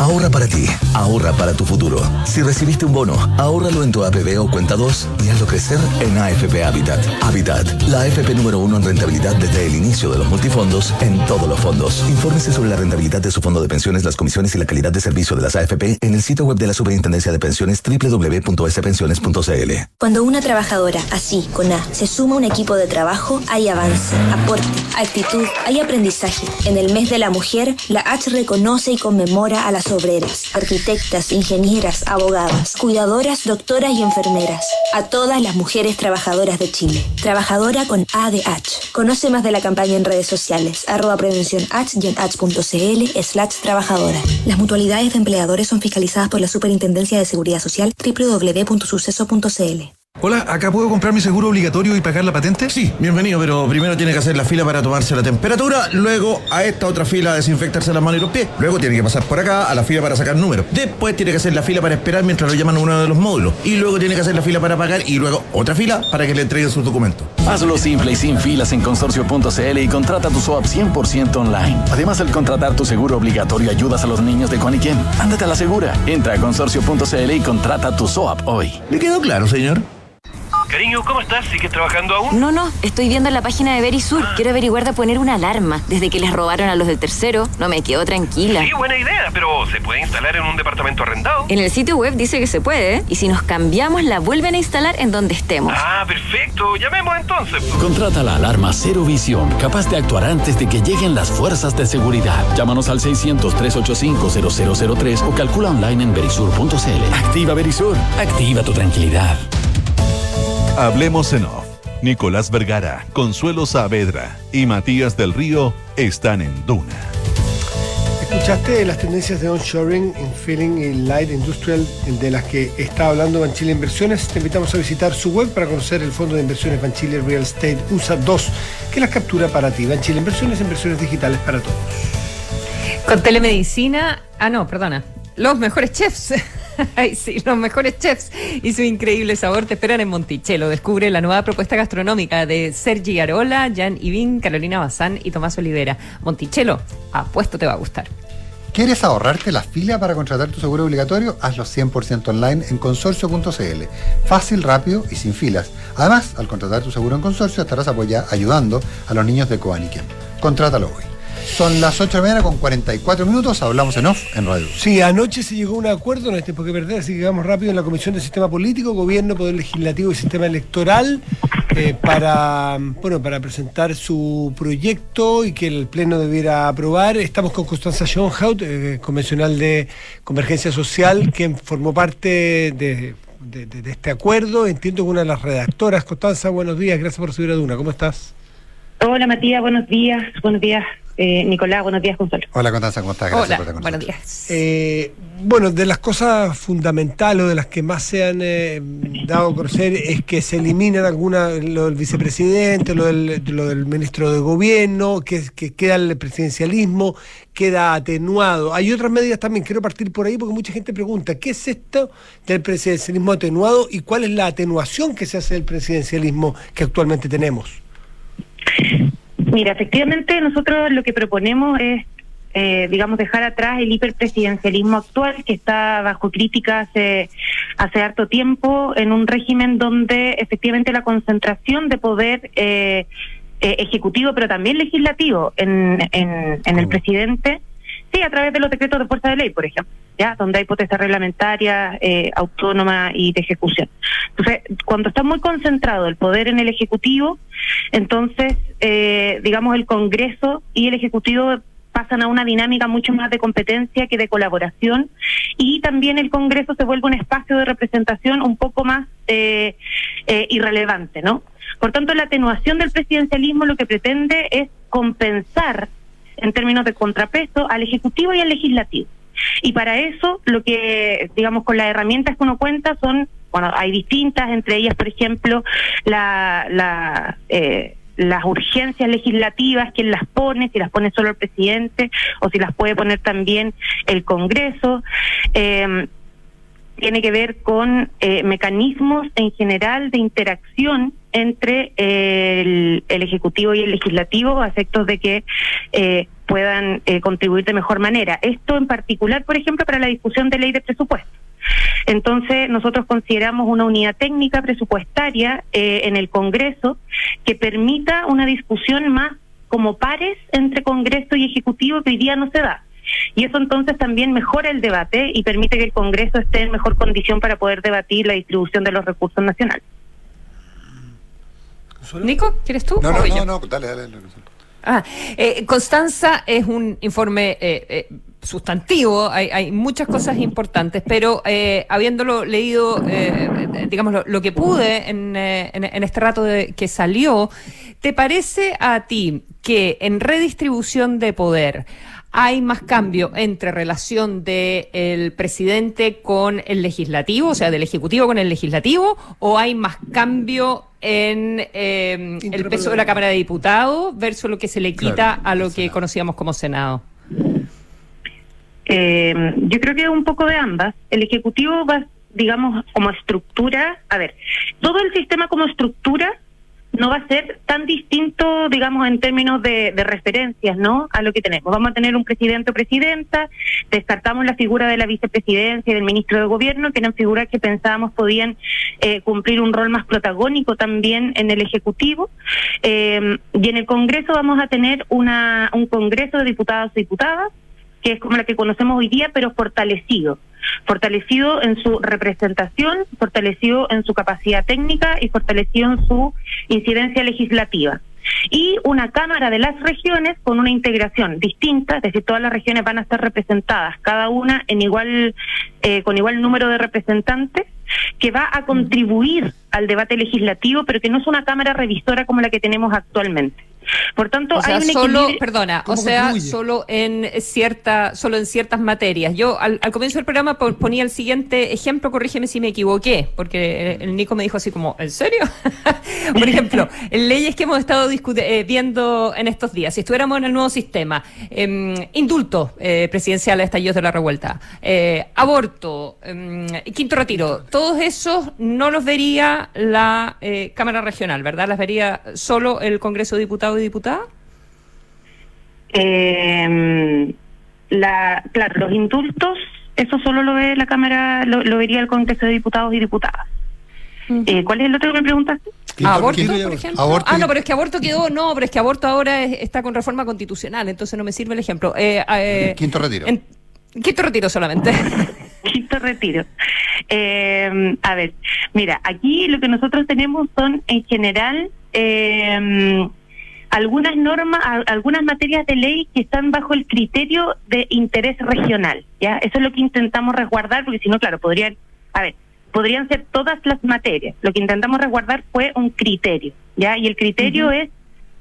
Ahorra para ti, ahorra para tu futuro. Si recibiste un bono, ahórralo en tu APB o cuenta 2 y hazlo crecer en AFP Habitat. Habitat, la AFP número uno en rentabilidad desde el inicio de los multifondos en todos los fondos. Infórmese sobre la rentabilidad de su fondo de pensiones, las comisiones y la calidad de servicio de las AFP en el sitio web de la Superintendencia de Pensiones www.spensiones.cl. Cuando una trabajadora, así, con A, se suma a un equipo de trabajo, hay avance, aporte, actitud, hay aprendizaje. En el mes de la mujer, la H reconoce y conmemora a las obreras, arquitectas, ingenieras, abogadas, cuidadoras, doctoras y enfermeras. A todas las mujeres trabajadoras de Chile. Trabajadora con ADH. Conoce más de la campaña en redes sociales, arroba prevención h slash trabajadora. Las mutualidades de empleadores son fiscalizadas por la Superintendencia de Seguridad Social www.suceso.cl. Hola, ¿acá puedo comprar mi seguro obligatorio y pagar la patente? Sí, bienvenido, pero primero tiene que hacer la fila para tomarse la temperatura, luego a esta otra fila a desinfectarse las manos y los pies, luego tiene que pasar por acá a la fila para sacar números, después tiene que hacer la fila para esperar mientras lo llaman a uno de los módulos, y luego tiene que hacer la fila para pagar y luego otra fila para que le entreguen sus documentos. Hazlo simple y sin filas en consorcio.cl y contrata tu SOAP 100% online. Además, al contratar tu seguro obligatorio ayudas a los niños de Quaniquem. Ándate a la segura. Entra a consorcio.cl y contrata tu SOAP hoy. ¿Le quedó claro, señor? Cariño, ¿cómo estás? ¿Sigues trabajando aún? No, no, estoy viendo en la página de Verisur. Ah. Quiero averiguar de poner una alarma. Desde que les robaron a los del tercero, no me quedo tranquila. Sí, buena idea, pero ¿se puede instalar en un departamento arrendado? En el sitio web dice que se puede, ¿eh? Y si nos cambiamos, la vuelven a instalar en donde estemos. Ah, perfecto. Llamemos entonces. Contrata la alarma Cero Visión, capaz de actuar antes de que lleguen las fuerzas de seguridad. Llámanos al 600-385-0003 o calcula online en verisur.cl. Activa Verisur. Activa tu tranquilidad. Hablemos en off. Nicolás Vergara, Consuelo Saavedra y Matías del Río están en Duna. ¿Escuchaste las tendencias de onshoring, infilling y light industrial de las que está hablando Banchile Inversiones? Te invitamos a visitar su web para conocer el fondo de inversiones Banchile Real Estate USA 2, que las captura para ti. Banchile Inversiones, inversiones digitales para todos. Con telemedicina, ah no, perdona, los mejores chefs. [LAUGHS] [LAUGHS] Ay, sí, los mejores chefs y su increíble sabor te esperan en Monticello. Descubre la nueva propuesta gastronómica de Sergi Arola, Jan Ibin, Carolina Bazán y Tomás Olivera. Monticello, apuesto te va a gustar. ¿Quieres ahorrarte la fila para contratar tu seguro obligatorio? Hazlo 100% online en consorcio.cl. Fácil, rápido y sin filas. Además, al contratar tu seguro en consorcio estarás apoya ayudando a los niños de Coaniquem. Contrátalo hoy. Son las 8 de la mañana con 44 minutos, hablamos en off en radio. Sí, anoche se llegó a un acuerdo, no hay tiempo que perder, así que vamos rápido en la Comisión de Sistema Político, Gobierno, Poder Legislativo y Sistema Electoral eh, para, bueno, para presentar su proyecto y que el Pleno debiera aprobar. Estamos con Constanza Schoenhout, eh, convencional de Convergencia Social, quien formó parte de, de, de este acuerdo. Entiendo que una de las redactoras. Constanza, buenos días, gracias por recibir a Duna. ¿Cómo estás? Hola Matías, buenos días, buenos días eh, Nicolás, buenos días Gonzalo. Hola Constanza, ¿cómo estás? Gracias Hola, por estar con buenos días. Eh, bueno, de las cosas fundamentales o de las que más se han eh, dado a conocer es que se eliminan algunas, lo del vicepresidente, lo del, lo del ministro de gobierno, que, que queda el presidencialismo, queda atenuado. Hay otras medidas también, quiero partir por ahí porque mucha gente pregunta, ¿qué es esto del presidencialismo atenuado y cuál es la atenuación que se hace del presidencialismo que actualmente tenemos? Mira, efectivamente nosotros lo que proponemos es eh, digamos, dejar atrás el hiperpresidencialismo actual que está bajo crítica hace, hace harto tiempo en un régimen donde efectivamente la concentración de poder eh, eh, ejecutivo, pero también legislativo en, en, en el presidente, sí, a través de los decretos de fuerza de ley, por ejemplo, ya donde hay potestad reglamentaria, eh, autónoma y de ejecución. Entonces, cuando está muy concentrado el poder en el ejecutivo, entonces, eh, digamos, el Congreso y el ejecutivo pasan a una dinámica mucho más de competencia que de colaboración y también el Congreso se vuelve un espacio de representación un poco más eh, eh, irrelevante, ¿no? Por tanto, la atenuación del presidencialismo lo que pretende es compensar en términos de contrapeso al Ejecutivo y al Legislativo. Y para eso, lo que, digamos, con las herramientas que uno cuenta son, bueno, hay distintas, entre ellas, por ejemplo, la, la eh, las urgencias legislativas, quién las pone, si las pone solo el presidente o si las puede poner también el Congreso. Eh, tiene que ver con eh, mecanismos en general de interacción entre el, el, Ejecutivo y el Legislativo a efectos de que eh, puedan eh, contribuir de mejor manera. Esto en particular, por ejemplo, para la discusión de ley de presupuesto. Entonces, nosotros consideramos una unidad técnica presupuestaria eh, en el Congreso que permita una discusión más como pares entre Congreso y Ejecutivo que hoy día no se da. Y eso entonces también mejora el debate y permite que el Congreso esté en mejor condición para poder debatir la distribución de los recursos nacionales. Nico, ¿quieres tú? No, no, no, no, dale, dale. dale. Ah, eh, Constanza es un informe eh, eh, sustantivo, hay, hay, muchas cosas importantes, pero eh, habiéndolo leído, eh, digamos, lo, lo, que pude en, eh, en, en este rato de, que salió, ¿te parece a ti que en redistribución de poder hay más cambio entre relación del el presidente con el legislativo, o sea, del ejecutivo con el legislativo, o hay más cambio en eh, el peso de la Cámara de Diputados versus lo que se le quita Claro, a lo que conocíamos como Senado? Eh, yo creo que un poco de ambas. El Ejecutivo va, digamos, como estructura, a ver, todo el sistema como estructura no va a ser tan distinto, digamos, en términos de, referencias, ¿no? A lo que tenemos. Vamos a tener un presidente o presidenta, descartamos la figura de la vicepresidencia y del ministro de gobierno, que eran figuras que pensábamos podían eh, cumplir un rol más protagónico también en el Ejecutivo. Eh, y en el Congreso vamos a tener una, un Congreso de diputados y diputadas, que es como la que conocemos hoy día, pero fortalecido fortalecido en su representación, fortalecido en su capacidad técnica y fortalecido en su incidencia legislativa. Y una Cámara de las regiones con una integración distinta, es decir, todas las regiones van a estar representadas, cada una en igual, eh, con igual número de representantes, que va a contribuir al debate legislativo, pero que no es una Cámara revisora como la que tenemos actualmente. Por tanto, o sea, hay un solo, equilibrio- perdona, o sea, solo en cierta, solo en ciertas materias. Yo al, al comienzo del programa po- ponía el siguiente ejemplo, corrígeme si me equivoqué, porque el Nico me dijo así como, ¿en serio? [LAUGHS] Por ejemplo, [LAUGHS] leyes que hemos estado discute- eh, viendo en estos días, si estuviéramos en el nuevo sistema, em, indulto eh, presidencial a estallidos de la revuelta, eh, aborto, em, quinto retiro, todos esos no los vería la eh, Cámara Regional, ¿verdad? Las vería solo el Congreso de Diputados y Diputadas. Eh, la, claro, los indultos, eso solo lo ve la Cámara, lo, lo vería el Congreso de Diputados y Diputadas. Eh, ¿Cuál es el otro que me preguntaste? aborto, por ejemplo. aborto ah, y- no, pero es que aborto quedó, no, pero es que aborto ahora es- está con reforma constitucional, entonces no me sirve el ejemplo. Eh, eh, Quinto retiro. en- quinto retiro solamente. [LAUGHS] Quinto retiro. Eh, a ver, mira, aquí lo que nosotros tenemos son en general eh, algunas normas, a- algunas materias de ley que están bajo el criterio de interés regional, ¿ya? Eso es lo que intentamos resguardar, porque si no, claro, podrían, a ver, podrían ser todas las materias. Lo que intentamos resguardar fue un criterio, ¿ya? Y el criterio es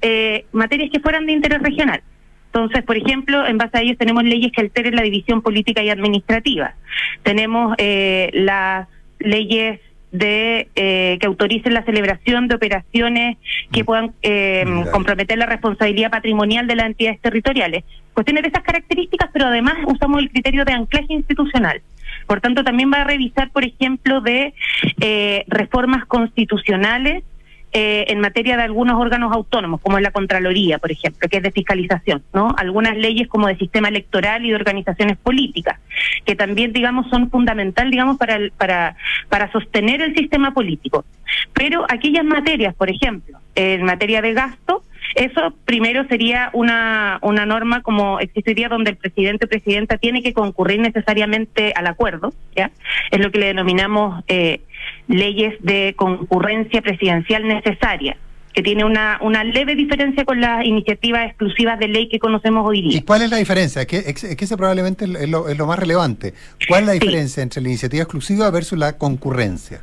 eh, materias que fueran de interés regional. Entonces, por ejemplo, en base a ellos tenemos leyes que alteren la división política y administrativa. Tenemos eh, las leyes de eh, que autoricen la celebración de operaciones que puedan eh, comprometer la responsabilidad patrimonial de las entidades territoriales. Cuestiones de esas características, pero además usamos el criterio de anclaje institucional. Por tanto, también va a revisar, por ejemplo, de eh, reformas constitucionales eh, en materia de algunos órganos autónomos, como es la Contraloría, por ejemplo, que es de fiscalización, ¿no? Algunas leyes como de sistema electoral y de organizaciones políticas, que también, digamos, son fundamental, digamos, para, el- para, para sostener el sistema político. Pero aquellas materias, por ejemplo, en materia de gasto, eso primero sería una, una norma como existiría donde el presidente o presidenta tiene que concurrir necesariamente al acuerdo, ¿ya? Es lo que le denominamos eh, leyes de concurrencia presidencial necesaria, que tiene una, una leve diferencia con las iniciativas exclusivas de ley que conocemos hoy día. ¿Y cuál es la diferencia? Es que, es que ese probablemente es lo, es lo más relevante. ¿Cuál es la diferencia entre la iniciativa exclusiva versus la concurrencia?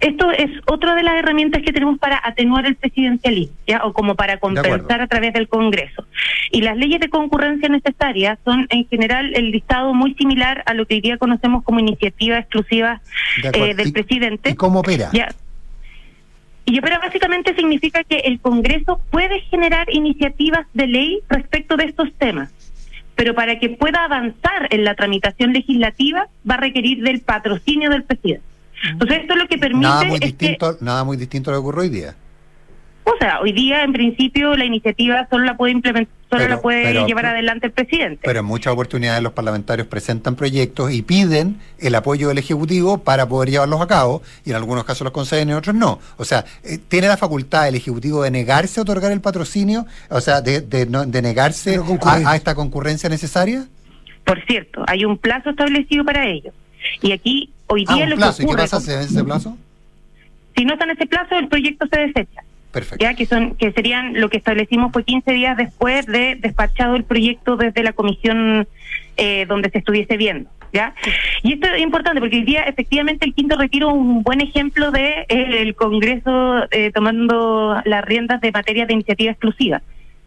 Esto es otra de las herramientas que tenemos para atenuar el presidencialismo, ¿ya? o como para compensar a través del Congreso. Y las leyes de concurrencia necesarias son en general el listado muy similar a lo que hoy día conocemos como iniciativa exclusiva De eh, del ¿Y- presidente. ¿Y cómo opera? Ya. Y pero básicamente significa que el Congreso puede generar iniciativas de ley respecto de estos temas. Pero para que pueda avanzar en la tramitación legislativa va a requerir del patrocinio del presidente. Entonces esto lo que permite Nada muy es que distinto, nada muy distinto a lo que ocurre hoy día. o sea, hoy día en principio la iniciativa solo la puede implementar, solo Pero- la puede pero- llevar adelante el presidente. Pero en muchas oportunidades los parlamentarios presentan proyectos y piden el apoyo del Ejecutivo para poder llevarlos a cabo, y en algunos casos los conceden y en otros no. O sea, eh, ¿tiene la facultad el Ejecutivo de negarse a otorgar el patrocinio? O sea, de, de, no- de negarse a, a esta concurrencia necesaria? Por cierto, hay un plazo establecido para ello. Y aquí hoy Ah, día un lo plazo. que ¿Y qué ocurre pasa ese plazo? si no está en ese plazo el proyecto se desecha. Perfecto. Ya que son que serían lo que establecimos fue 15 días después de despachado el proyecto desde la comisión eh, donde se estuviese viendo. ¿Ya? Y esto es importante porque hoy día efectivamente el quinto retiro es un buen ejemplo de eh, el Congreso eh, tomando las riendas de materia de iniciativa exclusiva.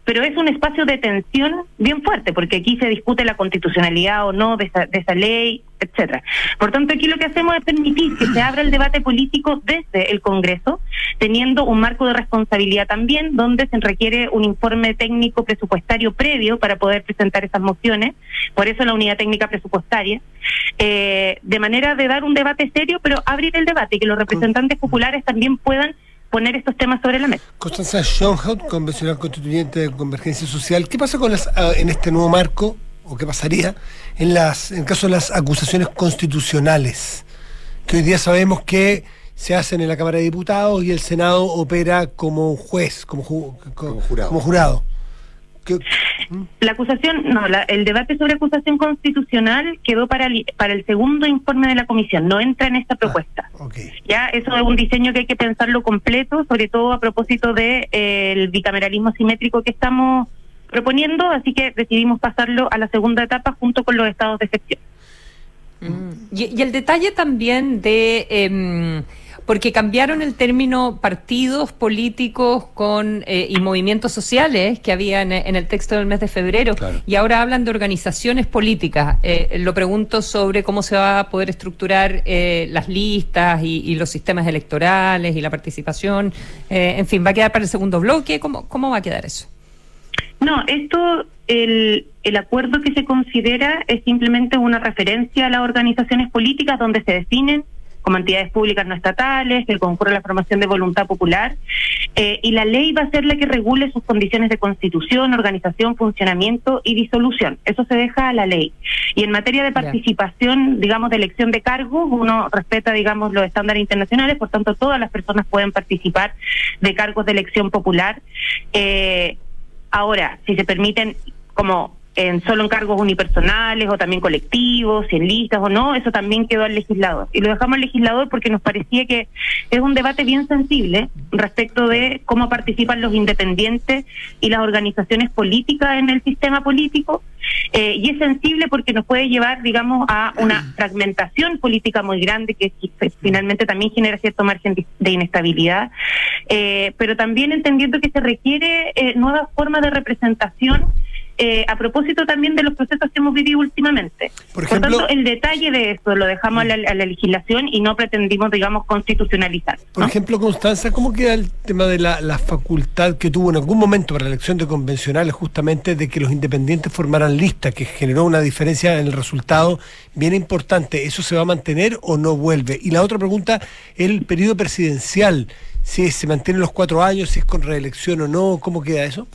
Pero es un espacio de tensión bien fuerte, porque aquí se discute la constitucionalidad o no de esa, de esa ley, etcétera. Por tanto, aquí lo que hacemos es permitir que se abra el debate político desde el Congreso, teniendo un marco de responsabilidad también, donde se requiere un informe técnico presupuestario previo para poder presentar esas mociones, por eso la unidad técnica presupuestaria, eh, de manera de dar un debate serio, pero abrir el debate y que los representantes populares también puedan poner estos temas sobre la mesa. Constanza Schoenhout, convencional constituyente de Convergencia Social. ¿Qué pasa con las, ah, en este nuevo marco, o qué pasaría en, las, en el caso de las acusaciones constitucionales? Que hoy día sabemos que se hacen en la Cámara de Diputados y el Senado opera como juez, como, ju- como jurado. Como jurado. La acusación, no, la- el debate sobre acusación constitucional quedó para el, para el segundo informe de la comisión, no entra en esta propuesta. Ya, eso es un diseño que hay que pensarlo completo, sobre todo a propósito del de, eh, el bicameralismo simétrico que estamos proponiendo, así que decidimos pasarlo a la segunda etapa junto con los estados de excepción. Y, y el detalle también de, em, porque cambiaron el término partidos políticos con eh, y movimientos sociales que había en, en el texto del mes de febrero, y ahora hablan de organizaciones políticas. Eh, lo pregunto sobre cómo se va a poder estructurar eh, las listas y, y los sistemas electorales y la participación. Eh, en fin, ¿va a quedar para el segundo bloque? ¿Cómo, cómo va a quedar eso? No, esto, el, el acuerdo que se considera es simplemente una referencia a las organizaciones políticas donde se definen como entidades públicas no estatales, que concurre a la formación de voluntad popular, eh, y la ley va a ser la que regule sus condiciones de constitución, organización, funcionamiento y disolución. Eso se deja a la ley. Y en materia de participación, digamos, de elección de cargos, uno respeta, digamos, los estándares internacionales, por tanto, todas las personas pueden participar de cargos de elección popular. Eh, Ahora, si se permiten como en solo en cargos unipersonales o también colectivos, si en listas o no, eso también quedó al legislador. Y lo dejamos al legislador porque nos parecía que es un debate bien sensible respecto de cómo participan los independientes y las organizaciones políticas en el sistema político. Eh, y es sensible porque nos puede llevar, digamos, a una [CLEARS THROAT] fragmentación política muy grande que finalmente también genera cierto margen de- de inestabilidad, eh, pero también entendiendo que se requiere eh, nuevas formas de representación eh, a propósito también de los procesos que hemos vivido últimamente. Por Por, ejemplo- tanto, el detalle de eso lo dejamos a la, a la legislación y no pretendimos, digamos, constitucionalizar. Por ejemplo, Constanza, ¿cómo queda el tema de la, la facultad que tuvo en algún momento para la elección de convencionales justamente de que los independientes formaran lista, que generó una diferencia en el resultado bien importante? ¿Eso se va a mantener o no vuelve? Y la otra pregunta, el periodo presidencial. si se mantienen los cuatro años, si es con reelección o no, ¿cómo queda eso?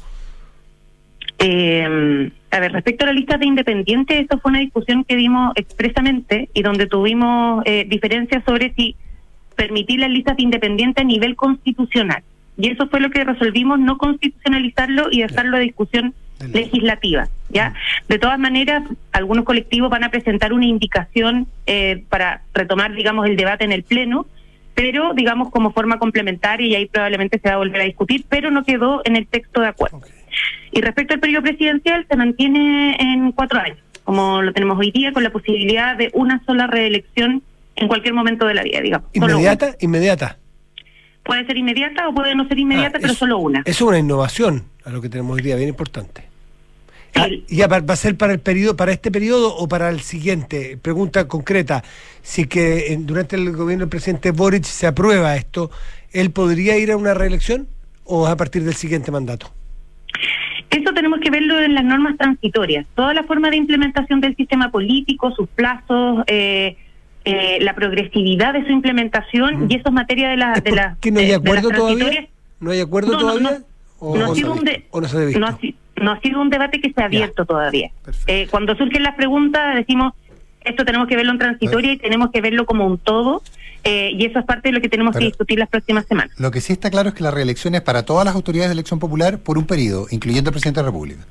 Eh, a ver, respecto a la lista de independientes, esto fue una discusión que dimos expresamente y donde tuvimos eh, diferencias sobre si permitir las listas de independientes a nivel constitucional. Y eso fue lo que resolvimos, no constitucionalizarlo y dejarlo a discusión legislativa. ¿ya? De todas maneras, algunos colectivos van a presentar una indicación eh, para retomar, digamos, el debate en el Pleno, pero, digamos, como forma complementaria y ahí probablemente se va a volver a discutir, pero no quedó en el texto de acuerdo. Y respecto al periodo presidencial, se mantiene en cuatro años, como lo tenemos hoy día, con la posibilidad de una sola reelección en cualquier momento de la vida, digamos. ¿Inmediata? ¿Inmediata? Puede ser inmediata o puede no ser inmediata, Ah, pero es- solo una. Es una innovación a lo que tenemos hoy día, bien importante. Ah, ya va va a ser para el periodo, para este periodo o para el siguiente. Pregunta concreta: si que en- durante el gobierno del presidente Boric se aprueba esto, ¿él podría ir a una reelección o a partir del siguiente mandato? Tenemos que verlo en las normas transitorias. Toda la forma de implementación del sistema político, sus plazos, eh, eh, la progresividad de su implementación, y eso es materia de la... De la ¿Que no hay de- de las acuerdo todavía? ¿No hay acuerdo No, todavía? no. No ha sido un debate que se ha abierto todavía. Eh, cuando surgen las preguntas decimos, esto tenemos que verlo en transitoria y tenemos que verlo como un todo, eh, y eso es parte de lo que tenemos que discutir las próximas semanas. Lo que sí está claro es que la reelección es para todas las autoridades de elección popular por un periodo, incluyendo el presidente de la República.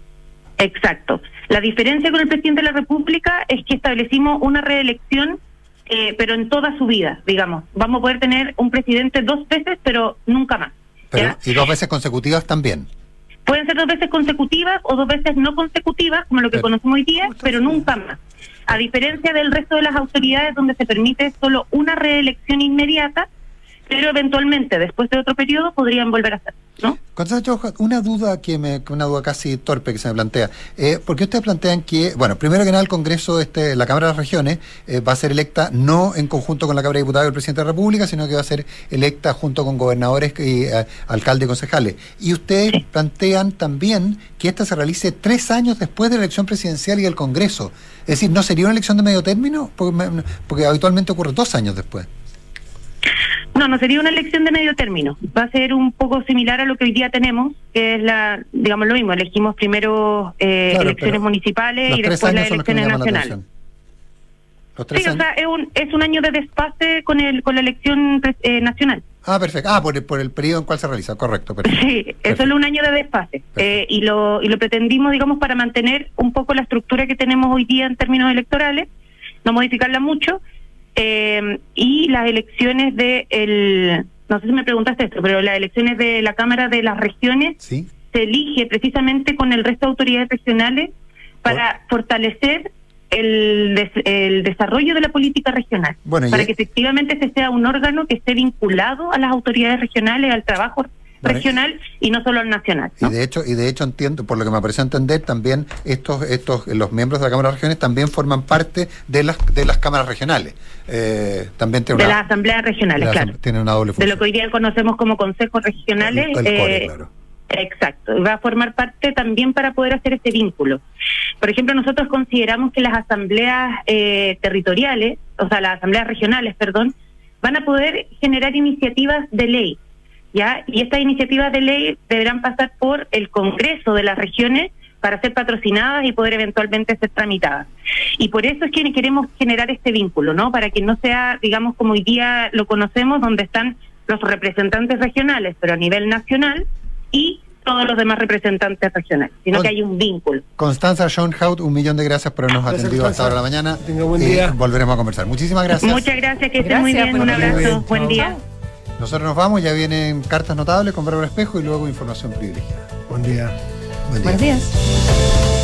Exacto. La diferencia con el presidente de la República es que establecimos una reelección, eh, pero en toda su vida, digamos. Vamos a poder tener un presidente dos veces, pero nunca más. Pero, y dos veces consecutivas también. Pueden ser dos veces consecutivas o dos veces no consecutivas, como lo que conocemos hoy día, pero nunca más. A diferencia del resto de las autoridades donde se permite solo una reelección inmediata, pero eventualmente, después de otro periodo, podrían volver a hacer. ¿no? Una duda que me, una duda casi torpe que se me plantea. Eh, porque ustedes plantean que, bueno, primero que nada el Congreso, este, la Cámara de las Regiones, eh, va a ser electa no en conjunto con la Cámara de Diputados y el Presidente de la República, sino que va a ser electa junto con gobernadores y eh, alcaldes y concejales. Y ustedes plantean también que esta se realice tres años después de la elección presidencial y del Congreso. Es decir, ¿no sería una elección de medio término? Porque, porque habitualmente ocurre dos años después. No, no sería una elección de medio término. Va a ser un poco similar a lo que hoy día tenemos, que es la, digamos lo mismo. Elegimos primero eh, Claro, elecciones municipales y después las elecciones la nacionales. tres Sí, o años. sea, es un, es un año de desfase con el con la elección eh, nacional. Ah, perfecto. Ah, por el, por el periodo en cual se realiza, correcto. Perfecto. Sí, es solo un año de desfase. Eh, y, lo, y lo pretendimos, digamos, para mantener un poco la estructura que tenemos hoy día en términos electorales, no modificarla mucho. Eh, y las elecciones de el, no sé si me preguntaste esto, pero las elecciones de la Cámara de las Regiones Sí. se elige precisamente con el resto de autoridades regionales para fortalecer el, des- el desarrollo de la política regional, Bueno, para que efectivamente se sea un órgano que esté vinculado a las autoridades regionales, al trabajo regional y no solo al nacional. Y de hecho, y de hecho entiendo, por lo que me pareció entender, también estos, estos, los miembros de la Cámara de Regiones también forman parte de las de las cámaras regionales. Eh, también tienen De una, las asambleas regionales, de claro. tienen una doble De lo que hoy día conocemos como consejos regionales. El- el core, eh, claro. Exacto, va a formar parte también para poder hacer ese vínculo. Por ejemplo, nosotros consideramos que las asambleas eh, territoriales, o sea, las asambleas regionales, perdón, van a poder generar iniciativas de ley, ¿ya? Y estas iniciativas de ley deberán pasar por el Congreso de las regiones para ser patrocinadas y poder eventualmente ser tramitadas. Y por eso es que queremos generar este vínculo, ¿no? Para que no sea, digamos, como hoy día lo conocemos, donde están los representantes regionales, pero a nivel nacional, y todos los demás representantes regionales, sino Con- que hay un vínculo. Constanza Schoenhout, un millón de gracias por habernos Gracias, atendido hasta ahora de la mañana. Tenga buen Y día. volveremos a conversar. Muchísimas gracias. Muchas gracias, que estén muy bien, un abrazo, bien, buen chao. día. Nosotros nos vamos, ya vienen cartas notables con Bárbara Espejo y luego información privilegiada. Buen día. Buen día. Buenos días.